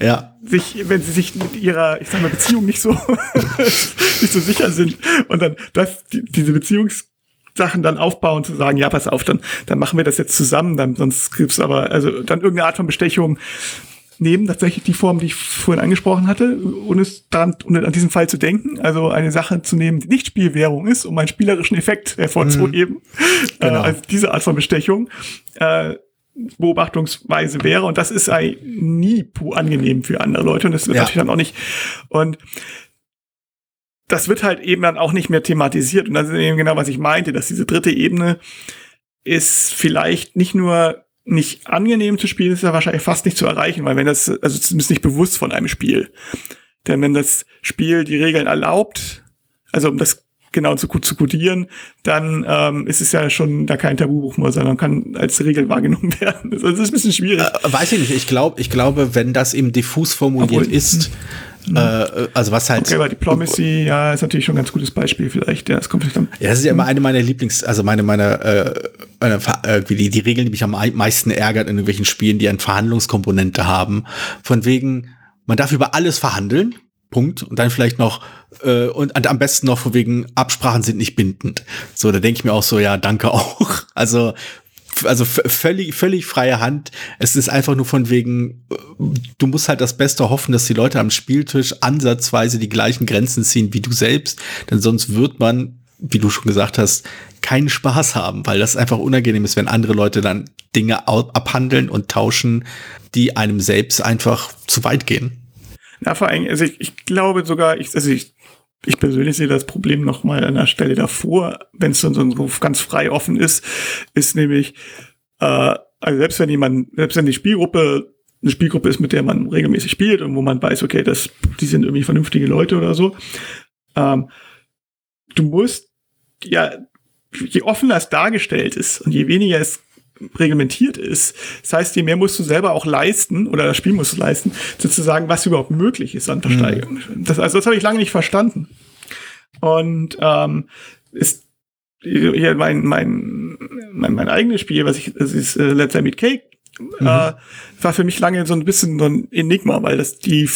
[SPEAKER 2] ja.
[SPEAKER 3] Sich, wenn sie sich mit ihrer, ich sag mal, Beziehung nicht so, nicht so sicher sind und dann das, die, diese Beziehungssachen dann aufbauen, zu sagen, ja, pass auf, dann, dann machen wir das jetzt zusammen, dann, sonst gibt's aber, also dann irgendeine Art von Bestechung, nehmen tatsächlich die Form, die ich vorhin angesprochen hatte, ohne, daran, ohne an diesen Fall zu denken. Also eine Sache zu nehmen, die nicht Spielwährung ist, um einen spielerischen Effekt hervorzuheben. Mhm. Genau. Äh, also diese Art von Bestechung. Äh, Beobachtungsweise wäre und das ist nie angenehm für andere Leute und das wird ja. natürlich dann auch nicht und das wird halt eben dann auch nicht mehr thematisiert und das ist eben genau was ich meinte, dass diese dritte Ebene ist vielleicht nicht nur nicht angenehm zu spielen, ist ja wahrscheinlich fast nicht zu erreichen, weil wenn das, also zumindest nicht bewusst von einem Spiel. Denn wenn das Spiel die Regeln erlaubt, also um das genau zu, zu kodieren, dann ähm, ist es ja schon da kein Tabubuch mehr, sondern kann als Regel wahrgenommen werden. Also das ist ein bisschen schwierig.
[SPEAKER 2] Äh, weiß ich nicht. Ich glaube, ich glaube, wenn das eben diffus formuliert Obwohl, ist, hm. Äh, also was halt.
[SPEAKER 3] Okay, aber Diplomacy, ja, ist natürlich schon ein ganz gutes Beispiel vielleicht. Ja, es kommt vielleicht dann.
[SPEAKER 2] Ja, das ist ja immer eine meiner Lieblings, also meine, meine, äh, meine äh, die, die Regeln, die mich am meisten ärgert in irgendwelchen Spielen, die eine Verhandlungskomponente haben. Von wegen, man darf über alles verhandeln. Punkt. Und dann vielleicht noch, äh, und, und am besten noch von wegen, Absprachen sind nicht bindend. So, da denke ich mir auch so, ja, danke auch. Also also völlig, völlig freie Hand. Es ist einfach nur von wegen, du musst halt das Beste hoffen, dass die Leute am Spieltisch ansatzweise die gleichen Grenzen ziehen wie du selbst, denn sonst wird man, wie du schon gesagt hast, keinen Spaß haben, weil das einfach unangenehm ist, wenn andere Leute dann Dinge abhandeln und tauschen, die einem selbst einfach zu weit gehen.
[SPEAKER 3] Ja, vor allem, also ich, ich glaube sogar, ich, also ich ich persönlich sehe das Problem noch mal an der Stelle davor, wenn es so ganz frei offen ist, ist nämlich, äh, also selbst wenn jemand, selbst wenn die Spielgruppe eine Spielgruppe ist, mit der man regelmäßig spielt und wo man weiß, okay, das, die sind irgendwie vernünftige Leute oder so, ähm, du musst ja, je offener es dargestellt ist und je weniger es reglementiert ist. Das heißt, je mehr musst du selber auch leisten oder das Spiel muss leisten, sozusagen, was überhaupt möglich ist an Versteigerung. Mhm. Das, also das habe ich lange nicht verstanden. Und ähm, ist hier mein, mein, mein, mein eigenes Spiel, was ich, das ist äh, Let's Play Meet Cake, mhm. äh, war für mich lange so ein bisschen so ein Enigma, weil das die,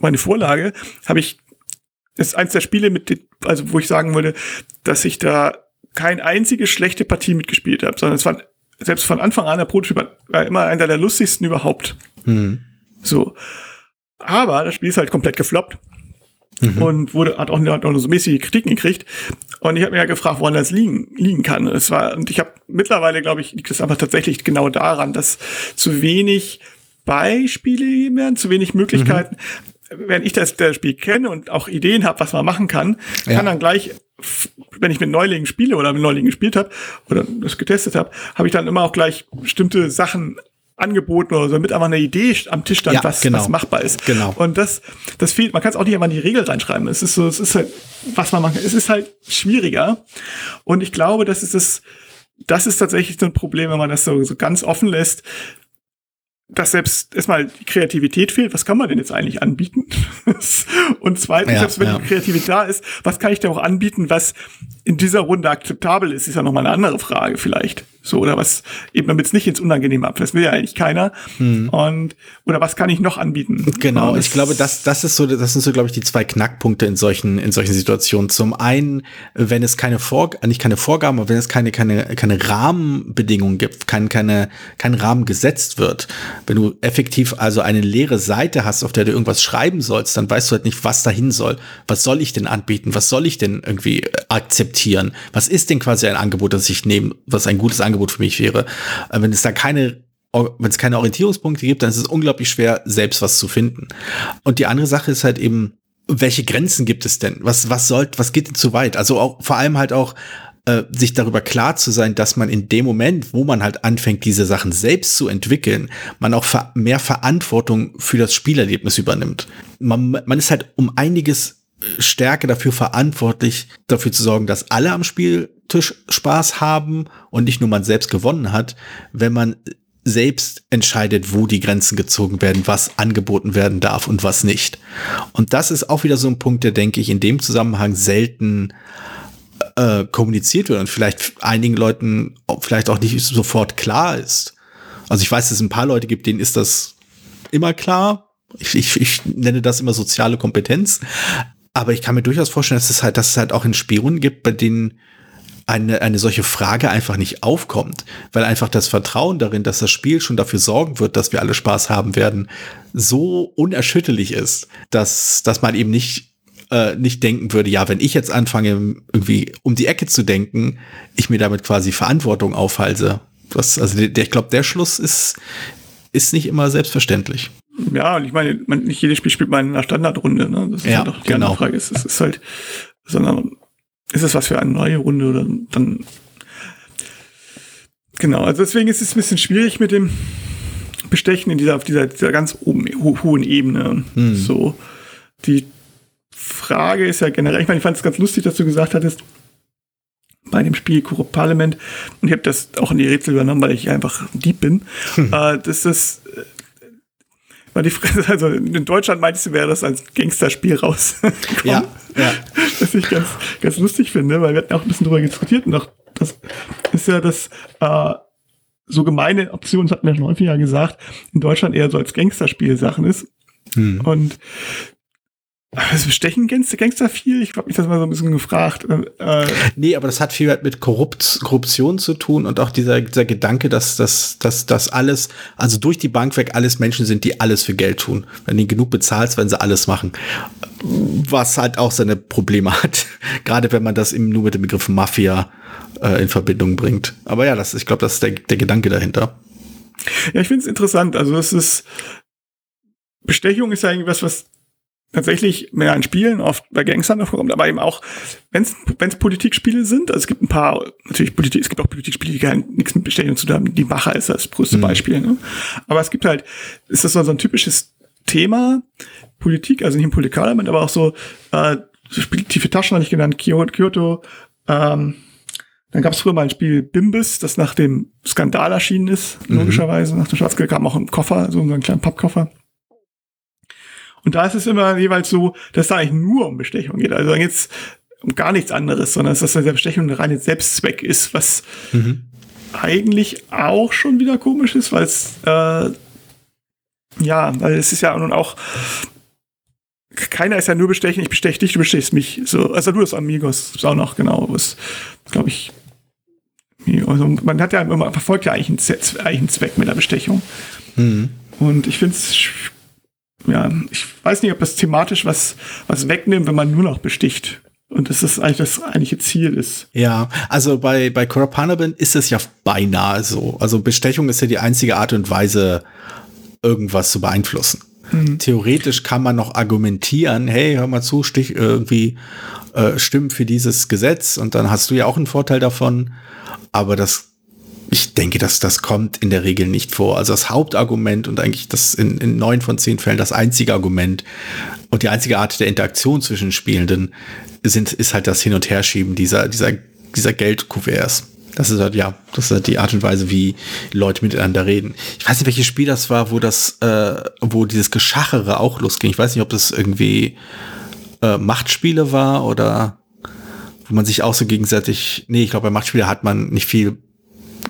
[SPEAKER 3] meine Vorlage habe ich, ist eins der Spiele mit, also wo ich sagen würde, dass ich da kein einzige schlechte Partie mitgespielt habe, sondern es war selbst von Anfang an der Prototyp war immer einer der lustigsten überhaupt. Mhm. So. Aber das Spiel ist halt komplett gefloppt. Mhm. Und wurde, hat auch, hat auch so mäßige Kritiken gekriegt. Und ich habe mir ja gefragt, woran das liegen, liegen kann. Es war, und ich habe mittlerweile, glaube ich, liegt es einfach tatsächlich genau daran, dass zu wenig Beispiele werden, zu wenig Möglichkeiten. Mhm. Wenn ich das, das Spiel kenne und auch Ideen habe, was man machen kann, ja. kann dann gleich, wenn ich mit Neulingen spiele oder mit Neulingen gespielt habe oder das getestet habe, habe ich dann immer auch gleich bestimmte Sachen angeboten oder so, damit einfach eine Idee am Tisch stand, ja, was, genau. was machbar ist.
[SPEAKER 2] Genau.
[SPEAKER 3] Und das, das fehlt, man kann es auch nicht immer in die Regel reinschreiben. Es ist so, es ist halt, was man machen kann. Es ist halt schwieriger. Und ich glaube, das ist das, das ist tatsächlich so ein Problem, wenn man das so, so ganz offen lässt, dass selbst erstmal die Kreativität fehlt. Was kann man denn jetzt eigentlich anbieten? und zweitens, ja, selbst wenn ja. die Kreativität da ist, was kann ich denn auch anbieten, was in dieser Runde akzeptabel ist, ist ja nochmal eine andere Frage vielleicht. So, oder was, eben damit es nicht ins Unangenehme ab. Das will ja eigentlich keiner. Hm. Und, oder was kann ich noch anbieten?
[SPEAKER 2] Genau, ich glaube, das, das ist so, das sind so, glaube ich, die zwei Knackpunkte in solchen, in solchen Situationen. Zum einen, wenn es keine Vor, nicht keine Vorgaben, aber wenn es keine, keine, keine Rahmenbedingungen gibt, kein, keine, kein Rahmen gesetzt wird. Wenn du effektiv also eine leere Seite hast, auf der du irgendwas schreiben sollst, dann weißt du halt nicht, was dahin soll. Was soll ich denn anbieten? Was soll ich denn irgendwie akzeptieren? Was ist denn quasi ein Angebot, das ich nehme, was ein gutes Angebot für mich wäre. Äh, wenn es da keine wenn es keine Orientierungspunkte gibt, dann ist es unglaublich schwer, selbst was zu finden. Und die andere Sache ist halt eben, welche Grenzen gibt es denn? Was, was sollt, was geht denn zu weit? Also auch, vor allem halt auch, äh, sich darüber klar zu sein, dass man in dem Moment, wo man halt anfängt, diese Sachen selbst zu entwickeln, man auch mehr Verantwortung für das Spielerlebnis übernimmt. Man, man ist halt um einiges stärker dafür verantwortlich, dafür zu sorgen, dass alle am Spieltisch Spaß haben und nicht nur man selbst gewonnen hat, wenn man selbst entscheidet, wo die Grenzen gezogen werden, was angeboten werden darf und was nicht. Und das ist auch wieder so ein Punkt, der, denke ich, in dem Zusammenhang selten äh, kommuniziert wird und vielleicht einigen Leuten vielleicht auch nicht sofort klar ist. Also ich weiß, dass es ein paar Leute gibt, denen ist das immer klar. Ich, ich, ich nenne das immer soziale Kompetenz. Aber ich kann mir durchaus vorstellen, dass es halt, dass es halt auch in Spielrunden gibt, bei denen eine, eine solche Frage einfach nicht aufkommt, weil einfach das Vertrauen darin, dass das Spiel schon dafür sorgen wird, dass wir alle Spaß haben werden, so unerschütterlich ist, dass, dass man eben nicht, äh, nicht denken würde, ja, wenn ich jetzt anfange, irgendwie um die Ecke zu denken, ich mir damit quasi Verantwortung aufhalse. Das, also der, ich glaube, der Schluss ist, ist nicht immer selbstverständlich.
[SPEAKER 3] Ja, und ich meine, man, nicht jedes Spiel spielt man in einer Standardrunde. Ne? Das ist
[SPEAKER 2] ja, halt auch die genau. andere
[SPEAKER 3] Frage. Es ist, ist halt, sondern ist es was für eine neue Runde oder dann. Genau, also deswegen ist es ein bisschen schwierig mit dem Bestechen in dieser, auf dieser, dieser ganz oben, ho hohen Ebene. Hm. So. Die Frage ist ja generell, ich meine, ich fand es ganz lustig, dass du gesagt hattest, bei dem Spiel Corrupt Parliament, und ich habe das auch in die Rätsel übernommen, weil ich einfach Dieb bin, hm. äh, dass das war die Frage, also in Deutschland meintest du, wäre das als Gangsterspiel rausgekommen.
[SPEAKER 2] Ja, ja.
[SPEAKER 3] Was ich ganz, ganz lustig finde, weil wir hatten auch ein bisschen drüber diskutiert und auch, das ist ja das, äh, so gemeine Option, das hatten wir schon häufiger gesagt, in Deutschland eher so als Gangsterspiel Sachen ist. Hm. Und also stechen Gangster viel? Ich habe mich das mal so ein bisschen gefragt.
[SPEAKER 2] Äh, nee, aber das hat viel halt mit Korrupt, Korruption zu tun und auch dieser, dieser Gedanke, dass, dass, dass, dass alles, also durch die Bank weg alles Menschen sind, die alles für Geld tun. Wenn du genug bezahlst, werden sie alles machen. Was halt auch seine Probleme hat. Gerade wenn man das eben nur mit dem Begriff Mafia äh, in Verbindung bringt. Aber ja, das, ich glaube, das ist der, der Gedanke dahinter.
[SPEAKER 3] Ja, ich finde es interessant. Also es ist Bestechung ist ja irgendwas, was tatsächlich mehr an Spielen oft bei Gangstern vorkommt, aber eben auch, wenn es Politikspiele sind, also es gibt ein paar, natürlich Politik, es gibt auch Politikspiele, die gar nichts mit Bestechung zu tun haben, die Macher ist das größte mhm. Beispiel, ne? aber es gibt halt, ist das so, ein typisches Thema, Politik, also nicht im Politikelement, aber auch so, äh, so Spiel, tiefe Taschen hatte ich genannt, Kyoto, Kyoto ähm, dann gab es früher mal ein Spiel Bimbis, das nach dem Skandal erschienen ist, mhm. logischerweise, nach dem Schwarzgeld kam auch im Koffer, so einen kleinen Pappkoffer. Und da ist es immer jeweils so, dass da eigentlich nur um Bestechung geht. Also dann geht's um gar nichts anderes, sondern dass das eine Bestechung ein reiner Selbstzweck ist, was mhm. eigentlich auch schon wieder komisch ist, weil es äh, ja, weil es ist ja nun auch keiner ist ja nur bestechen, ich besteche dich, du bestechst mich. So, also du das Amigos ist auch noch genau, was glaube ich. Also man hat ja immer verfolgt ja eigentlich einen, eigentlich einen Zweck mit der Bestechung. Mhm. Und ich finde es ja, ich weiß nicht, ob das thematisch was, was wegnimmt, wenn man nur noch besticht. Und das ist eigentlich das eigentliche Ziel ist.
[SPEAKER 2] Ja, also bei, bei Korapanabin ist es ja beinahe so. Also Bestechung ist ja die einzige Art und Weise, irgendwas zu beeinflussen. Mhm. Theoretisch kann man noch argumentieren, hey, hör mal zu, stich irgendwie äh, stimmen für dieses Gesetz und dann hast du ja auch einen Vorteil davon. Aber das ich denke, dass das kommt in der Regel nicht vor. Also das Hauptargument und eigentlich das in, in neun von zehn Fällen das einzige Argument und die einzige Art der Interaktion zwischen Spielenden sind, ist halt das Hin- und Herschieben dieser, dieser, dieser Geldkuverts. Das ist halt, ja, das ist halt die Art und Weise, wie Leute miteinander reden. Ich weiß nicht, welches Spiel das war, wo das, äh, wo dieses Geschachere auch losging. Ich weiß nicht, ob das irgendwie äh, Machtspiele war oder wo man sich auch so gegenseitig, nee, ich glaube, bei Machtspiele hat man nicht viel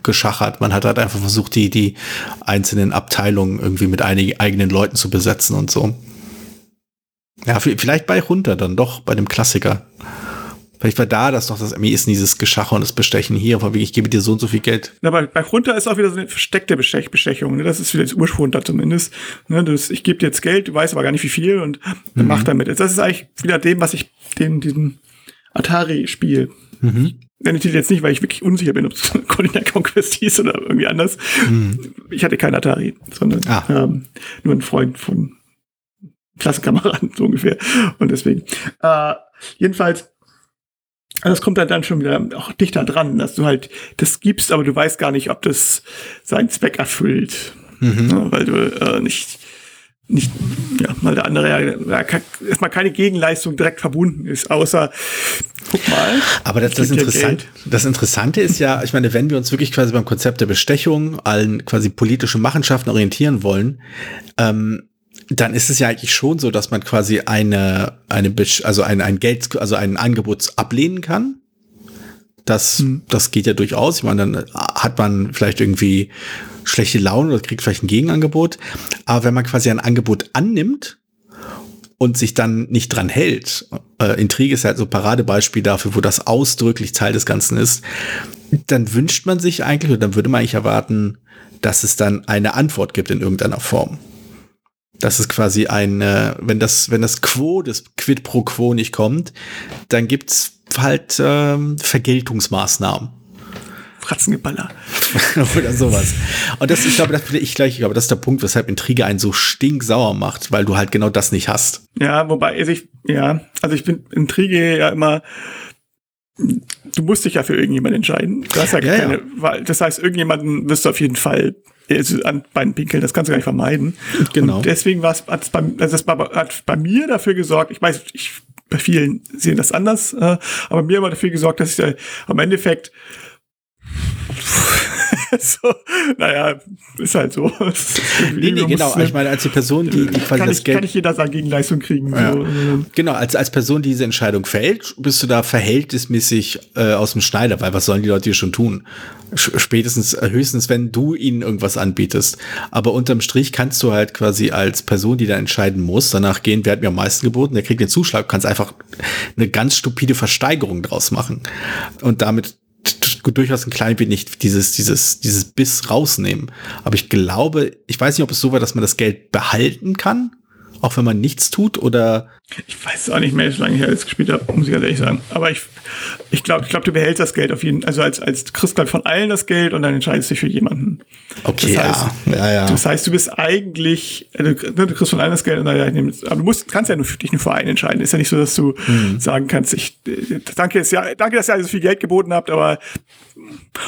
[SPEAKER 2] geschachert. Man hat halt einfach versucht, die, die einzelnen Abteilungen irgendwie mit einigen eigenen Leuten zu besetzen und so. Ja, vielleicht bei runter dann doch, bei dem Klassiker. Vielleicht war da das doch das MI ist dieses Geschacher und das Bestechen hier, wegen, ich gebe dir so und so viel Geld.
[SPEAKER 3] Ja, bei, bei Runter ist auch wieder so eine versteckte Bestech Bestechung. Ne? Das ist wieder das Ursprung da zumindest. Ne? Das, ich gebe dir jetzt Geld, du weißt aber gar nicht wie viel und mhm. mach damit. Das ist eigentlich wieder dem, was ich den, diesen Atari-Spiel mhm nenne ich den jetzt nicht, weil ich wirklich unsicher bin, ob es Collider Conquest hieß oder irgendwie anders. Mhm. Ich hatte kein Atari, sondern ah. ähm, nur ein Freund von Klassenkameraden, so ungefähr. Und deswegen. Äh, jedenfalls, das kommt dann, dann schon wieder auch dichter dran, dass du halt das gibst, aber du weißt gar nicht, ob das seinen Zweck erfüllt. Mhm. Ja, weil du äh, nicht nicht, ja, weil der andere ja, ja erstmal keine Gegenleistung direkt verbunden ist, außer guck mal.
[SPEAKER 2] Aber das, das, Interessant, das Interessante ist ja, ich meine, wenn wir uns wirklich quasi beim Konzept der Bestechung, allen quasi politischen Machenschaften orientieren wollen, ähm, dann ist es ja eigentlich schon so, dass man quasi eine, eine, also ein, ein Geld, also ein Angebot ablehnen kann. Das, hm. das geht ja durchaus. Ich meine, dann hat man vielleicht irgendwie schlechte Laune oder kriegt vielleicht ein Gegenangebot. Aber wenn man quasi ein Angebot annimmt und sich dann nicht dran hält, äh, Intrige ist halt so Paradebeispiel dafür, wo das ausdrücklich Teil des Ganzen ist, dann wünscht man sich eigentlich oder dann würde man eigentlich erwarten, dass es dann eine Antwort gibt in irgendeiner Form. Das ist quasi ein, wenn das, wenn das Quo des Quid pro Quo nicht kommt, dann gibt's halt ähm, Vergeltungsmaßnahmen.
[SPEAKER 3] Fratzengeballer.
[SPEAKER 2] Oder sowas. Und das, ich glaube, das, ich gleich, ich glaube, das ist der Punkt, weshalb Intrige einen so stinksauer macht, weil du halt genau das nicht hast.
[SPEAKER 3] Ja, wobei, also ich, ja, also ich bin Intrige ja immer, du musst dich ja für irgendjemanden entscheiden. Du hast ja, ja keine ja. Wahl. Das heißt, irgendjemanden wirst du auf jeden Fall also an Beinen pinkeln, das kannst du gar nicht vermeiden. Genau. Und deswegen war es, hat bei, also das hat bei mir dafür gesorgt, ich weiß, ich, bei vielen sehen das anders, äh, aber mir war dafür gesorgt, dass ich da am Endeffekt so, naja, ist halt so.
[SPEAKER 2] nee, nee, genau. Ich meine, als die Person, die, die
[SPEAKER 3] quasi kann das ich, Geld. Kann nicht jeder sagen, Gegenleistung kriegen. Ja. So.
[SPEAKER 2] Genau, als, als Person, die diese Entscheidung fällt, bist du da verhältnismäßig äh, aus dem Schneider, weil was sollen die Leute hier schon tun? Spätestens, äh, höchstens, wenn du ihnen irgendwas anbietest. Aber unterm Strich kannst du halt quasi als Person, die da entscheiden muss, danach gehen, wer hat mir am meisten geboten, der kriegt den Zuschlag, kannst einfach eine ganz stupide Versteigerung draus machen. Und damit durchaus ein klein wenig dieses, dieses, dieses Biss rausnehmen. Aber ich glaube, ich weiß nicht, ob es so war, dass man das Geld behalten kann, auch wenn man nichts tut, oder
[SPEAKER 3] ich weiß auch nicht mehr, wie lange ich alles gespielt habe, muss ich ganz ehrlich sagen. Aber ich, ich glaube, ich glaub, du behältst das Geld auf jeden Fall. Also als, als kriegst halt von allen das Geld und dann entscheidest du dich für jemanden.
[SPEAKER 2] Okay, das heißt, ja. ja, ja.
[SPEAKER 3] Das heißt, du bist eigentlich, also, du kriegst von allen das Geld und dann, ja, aber du musst, kannst ja nur für dich nur für einen entscheiden. Ist ja nicht so, dass du mhm. sagen kannst, ich, danke, dass, ja, danke, dass ihr so viel Geld geboten habt, aber,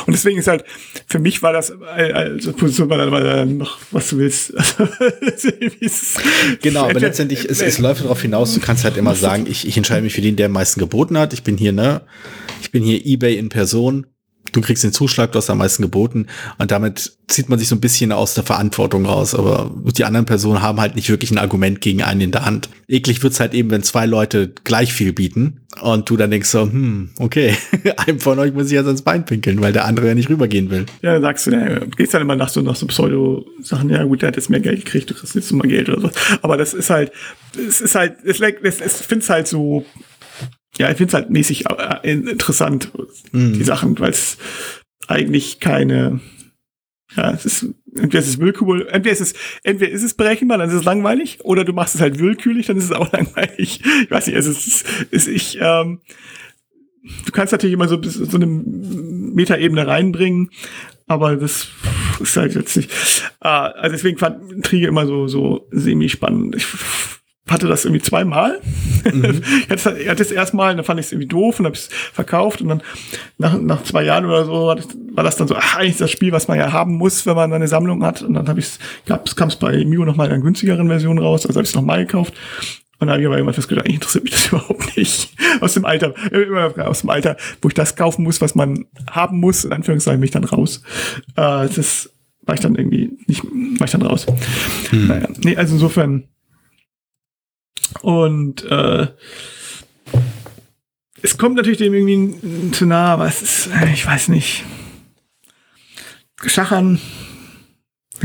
[SPEAKER 3] und deswegen ist halt, für mich war das, also Position war dann noch, was du willst.
[SPEAKER 2] genau, aber letztendlich, es, es läuft darauf hinaus. Du kannst halt immer sagen, ich, ich entscheide mich für den, der am meisten geboten hat. Ich bin hier, ne? Ich bin hier eBay in Person. Du kriegst den Zuschlag, du hast am meisten geboten und damit zieht man sich so ein bisschen aus der Verantwortung raus, aber die anderen Personen haben halt nicht wirklich ein Argument gegen einen in der Hand. Eklig wird's halt eben, wenn zwei Leute gleich viel bieten und du dann denkst so, hm, okay, einem von euch muss ich jetzt ans Bein pinkeln, weil der andere ja nicht rübergehen will.
[SPEAKER 3] Ja, dann sagst du, ja, gehst dann immer nach so, nach so Pseudo-Sachen, ja gut, der hat jetzt mehr Geld gekriegt, du kriegst jetzt mal Geld oder so. Aber das ist halt, es ist halt, es, es, es find's halt so, ja, ich finde es halt mäßig äh, interessant, mhm. die Sachen, weil es eigentlich keine, ja, es ist, entweder ist es willkürlich, entweder ist es, entweder ist es berechenbar, dann ist es langweilig, oder du machst es halt willkürlich, dann ist es auch langweilig. Ich weiß nicht, es ist, es ist ich, ähm, du kannst natürlich immer so, so eine Metaebene reinbringen, aber das ist halt jetzt nicht, äh, also deswegen fand Intrige immer so, so semi-spannend. Ich hatte das irgendwie zweimal. Mhm. ich hatte es erstmal, dann fand ich es irgendwie doof und habe es verkauft und dann nach, nach zwei Jahren oder so war das dann so, ach, eigentlich das Spiel, was man ja haben muss, wenn man eine Sammlung hat. Und dann habe ich es, kam es bei Mio nochmal in einer günstigeren Version raus, also habe ich es nochmal gekauft. Und dann habe ich aber irgendwann festgestellt, eigentlich interessiert mich das überhaupt nicht. Aus dem Alter, aus dem Alter, wo ich das kaufen muss, was man haben muss, in Anführungszeichen, bin ich dann raus. Äh, das war ich dann irgendwie nicht, war ich dann raus. Hm. Naja, nee, also insofern, und äh, es kommt natürlich dem irgendwie zu nah, aber es ist, äh, ich weiß nicht. Schachern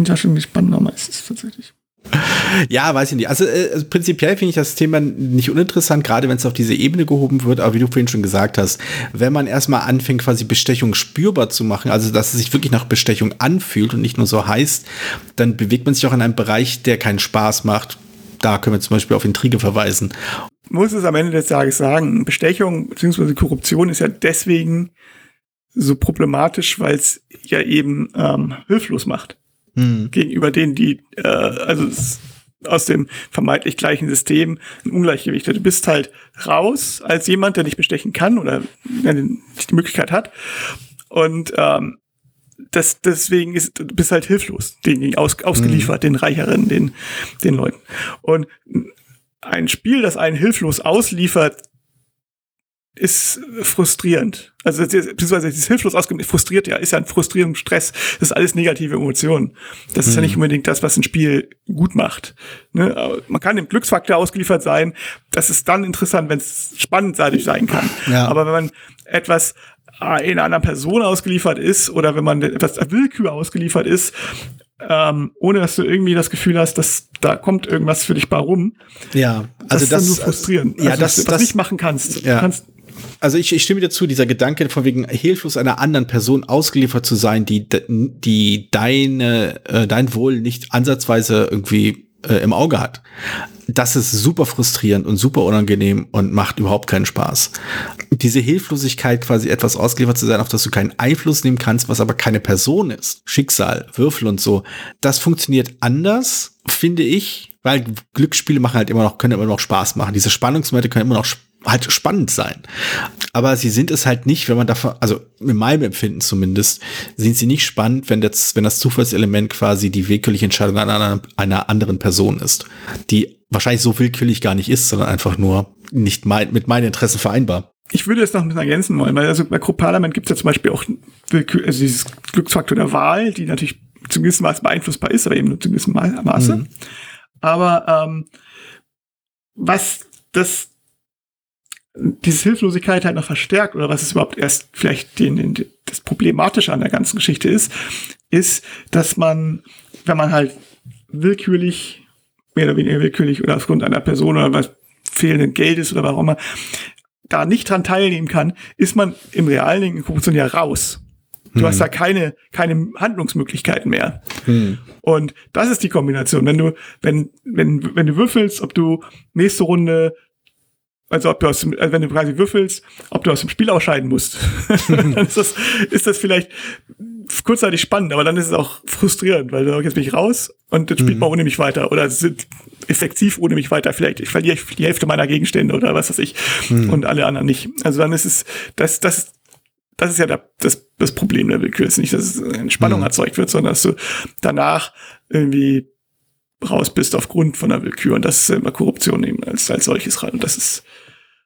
[SPEAKER 3] ich ja schon spannender meistens tatsächlich.
[SPEAKER 2] Ja, weiß ich nicht. Also, äh, also prinzipiell finde ich das Thema nicht uninteressant, gerade wenn es auf diese Ebene gehoben wird. Aber wie du vorhin schon gesagt hast, wenn man erstmal anfängt, quasi Bestechung spürbar zu machen, also dass es sich wirklich nach Bestechung anfühlt und nicht nur so heißt, dann bewegt man sich auch in einem Bereich, der keinen Spaß macht, da können wir zum Beispiel auf Intrige verweisen.
[SPEAKER 3] Muss es am Ende des Tages sagen, Bestechung bzw. Korruption ist ja deswegen so problematisch, weil es ja eben ähm, hilflos macht. Hm. Gegenüber denen, die, äh, also aus dem vermeintlich gleichen System ein Ungleichgewicht. Du bist halt raus als jemand, der nicht bestechen kann oder nicht die Möglichkeit hat. Und ähm, das, deswegen ist, du bist halt hilflos, den aus, ausgeliefert, mhm. den Reicheren, den, den Leuten. Und ein Spiel, das einen hilflos ausliefert, ist frustrierend. Also beziehungsweise dieses hilflos ausgeliefert, frustriert ja, ist ja ein frustrierender Stress. Das ist alles negative Emotionen. Das mhm. ist ja nicht mhm. unbedingt das, was ein Spiel gut macht. Ne? Man kann dem Glücksfaktor ausgeliefert sein. Das ist dann interessant, wenn es spannend sein kann. Ja. Aber wenn man etwas in einer Person ausgeliefert ist oder wenn man etwas Willkür ausgeliefert ist, ähm, ohne dass du irgendwie das Gefühl hast, dass da kommt irgendwas für dich bei rum.
[SPEAKER 2] Ja, also
[SPEAKER 3] das,
[SPEAKER 2] das
[SPEAKER 3] ist nur frustrierend.
[SPEAKER 2] Ja, also, das,
[SPEAKER 3] was
[SPEAKER 2] das,
[SPEAKER 3] nicht machen kannst.
[SPEAKER 2] Ja.
[SPEAKER 3] Du kannst
[SPEAKER 2] also ich, ich stimme dir zu, dieser Gedanke von wegen hilflos einer anderen Person ausgeliefert zu sein, die, die deine, äh, dein Wohl nicht ansatzweise irgendwie äh, im Auge hat. Das ist super frustrierend und super unangenehm und macht überhaupt keinen Spaß. Diese Hilflosigkeit, quasi etwas ausgeliefert zu sein, auf das du keinen Einfluss nehmen kannst, was aber keine Person ist, Schicksal, Würfel und so, das funktioniert anders, finde ich, weil Glücksspiele machen halt immer noch, können immer noch Spaß machen. Diese Spannungsmomente können immer noch halt spannend sein. Aber sie sind es halt nicht, wenn man davon, also in meinem Empfinden zumindest, sind sie nicht spannend, wenn das, wenn das Zufallselement quasi die willkürliche Entscheidung einer, einer anderen Person ist, die wahrscheinlich so willkürlich gar nicht ist, sondern einfach nur nicht mein, mit meinen Interessen vereinbar.
[SPEAKER 3] Ich würde es noch ein bisschen ergänzen wollen, weil also bei Group Parliament gibt es ja zum Beispiel auch also dieses Glücksfaktor der Wahl, die natürlich zum gewissen Maße beeinflussbar ist, aber eben nur zum gewissen Maße. Mhm. Aber ähm, was das diese Hilflosigkeit halt noch verstärkt oder was es überhaupt erst vielleicht den, den, das Problematische an der ganzen Geschichte ist, ist, dass man, wenn man halt willkürlich, mehr oder weniger willkürlich oder aufgrund einer Person oder was fehlenden Geldes oder warum immer, da nicht dran teilnehmen kann, ist man im realen in Korruption ja raus. Du hm. hast da keine, keine Handlungsmöglichkeiten mehr. Hm. Und das ist die Kombination. Wenn du, wenn, wenn, wenn du würfelst, ob du nächste Runde also ob du aus dem, also wenn du quasi würfelst, ob du aus dem Spiel ausscheiden musst. dann ist das, ist das vielleicht kurzzeitig spannend, aber dann ist es auch frustrierend, weil du jetzt bin ich raus und dann spielt mhm. man ohne mich weiter oder sind effektiv ohne mich weiter. Vielleicht ich verliere die Hälfte meiner Gegenstände oder was weiß ich mhm. und alle anderen nicht. Also dann ist es, das, das, das ist ja der, das, das Problem der Willkür. ist nicht, dass eine Spannung mhm. erzeugt wird, sondern dass du danach irgendwie raus bist aufgrund von der Willkür. Und das ist immer Korruption eben als, als solches rein. Und das ist,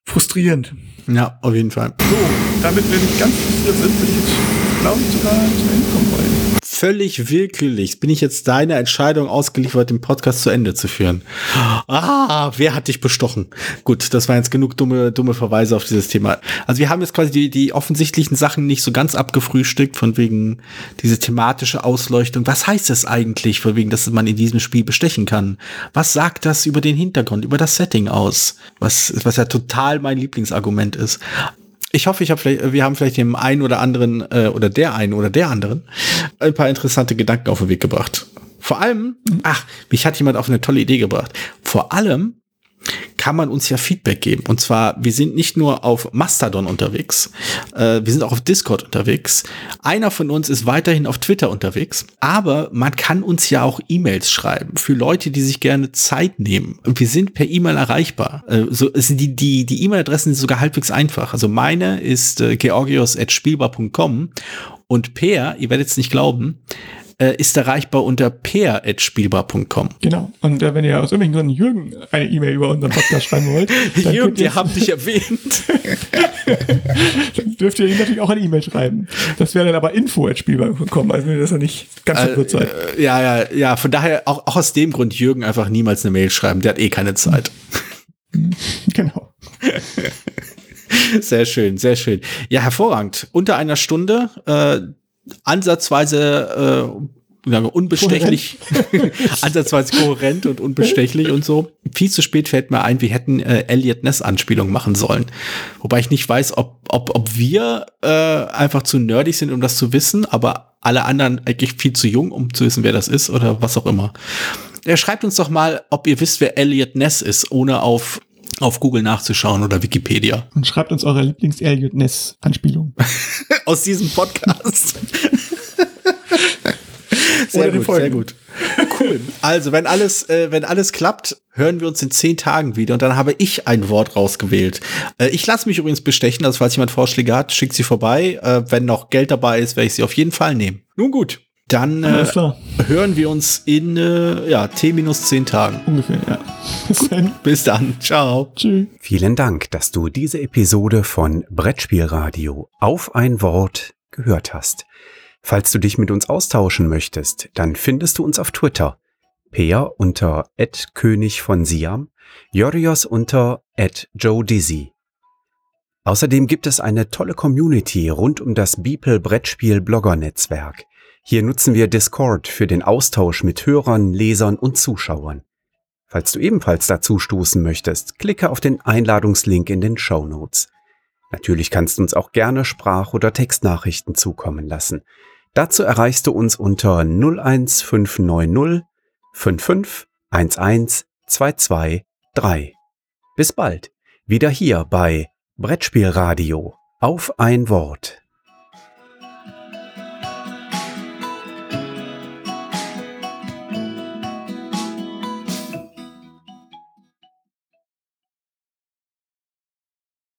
[SPEAKER 3] frustrierend.
[SPEAKER 2] Ja, auf jeden Fall.
[SPEAKER 3] So, damit wir nicht ganz frustriert sind, würde ich jetzt, glaube ich, sogar zum Ende kommen wollen
[SPEAKER 2] völlig willkürlich bin ich jetzt deine Entscheidung ausgeliefert, den Podcast zu Ende zu führen. Ah, wer hat dich bestochen? Gut, das waren jetzt genug dumme, dumme Verweise auf dieses Thema. Also wir haben jetzt quasi die, die offensichtlichen Sachen nicht so ganz abgefrühstückt, von wegen diese thematische Ausleuchtung. Was heißt das eigentlich, von wegen, dass man in diesem Spiel bestechen kann? Was sagt das über den Hintergrund, über das Setting aus? Was, was ja total mein Lieblingsargument ist ich hoffe, ich habe vielleicht, wir haben vielleicht dem einen oder anderen äh, oder der einen oder der anderen ein paar interessante Gedanken auf den Weg gebracht. Vor allem, ach, mich hat jemand auf eine tolle Idee gebracht. Vor allem kann man uns ja Feedback geben. Und zwar, wir sind nicht nur auf Mastodon unterwegs, äh, wir sind auch auf Discord unterwegs. Einer von uns ist weiterhin auf Twitter unterwegs, aber man kann uns ja auch E-Mails schreiben für Leute, die sich gerne Zeit nehmen. Wir sind per E-Mail erreichbar. Äh, so die die die E-Mail-Adressen sind sogar halbwegs einfach. Also meine ist äh, georgios@spielbar.com und Per, ihr werdet es nicht glauben, äh, ist erreichbar unter peer.spielbar.com.
[SPEAKER 3] Genau. Und äh, wenn ihr aus irgendwelchen Gründen Jürgen eine E-Mail über unseren Podcast schreiben wollt,
[SPEAKER 2] dann Jürgen, wir haben dich erwähnt.
[SPEAKER 3] dann dürft ihr ihm natürlich auch eine E-Mail schreiben. Das wäre dann aber info.spielbar.com, also dass er nicht ganz verwirrt
[SPEAKER 2] seid. Äh, ja, ja, ja. Von daher auch, auch aus dem Grund Jürgen einfach niemals eine Mail schreiben. Der hat eh keine Zeit.
[SPEAKER 3] genau.
[SPEAKER 2] Sehr schön, sehr schön. Ja, hervorragend. Unter einer Stunde. Äh, ansatzweise äh, unbestechlich, ansatzweise kohärent und unbestechlich und so. Viel zu spät fällt mir ein, wir hätten äh, Elliot Ness Anspielung machen sollen. Wobei ich nicht weiß, ob, ob, ob wir äh, einfach zu nerdig sind, um das zu wissen, aber alle anderen eigentlich viel zu jung, um zu wissen, wer das ist oder was auch immer. Er schreibt uns doch mal, ob ihr wisst, wer Elliot Ness ist, ohne auf auf Google nachzuschauen oder Wikipedia.
[SPEAKER 3] Und schreibt uns eure Lieblings-Elliot Ness-Anspielung.
[SPEAKER 2] Aus diesem Podcast. Sehr gut, sehr gut. Cool. Also, wenn alles, äh, wenn alles klappt, hören wir uns in zehn Tagen wieder und dann habe ich ein Wort rausgewählt. Äh, ich lasse mich übrigens bestechen, also falls jemand Vorschläge hat, schickt sie vorbei. Äh, wenn noch Geld dabei ist, werde ich sie auf jeden Fall nehmen. Nun gut. Dann äh, hören wir uns in äh, ja, T minus 10 Tagen.
[SPEAKER 3] Ungefähr, ja.
[SPEAKER 2] Bis dann. Bis dann. Ciao.
[SPEAKER 1] Tschüss. Vielen Dank, dass du diese Episode von Brettspielradio auf ein Wort gehört hast. Falls du dich mit uns austauschen möchtest, dann findest du uns auf Twitter. Peer unter König von Siam, Jorios unter Joe Dizzy. Außerdem gibt es eine tolle Community rund um das Beeple Brettspiel Blogger Netzwerk. Hier nutzen wir Discord für den Austausch mit Hörern, Lesern und Zuschauern. Falls du ebenfalls dazu stoßen möchtest, klicke auf den Einladungslink in den Show Notes. Natürlich kannst du uns auch gerne Sprach- oder Textnachrichten zukommen lassen. Dazu erreichst du uns unter 01590 55 11 223. Bis bald, wieder hier bei Brettspielradio auf ein Wort.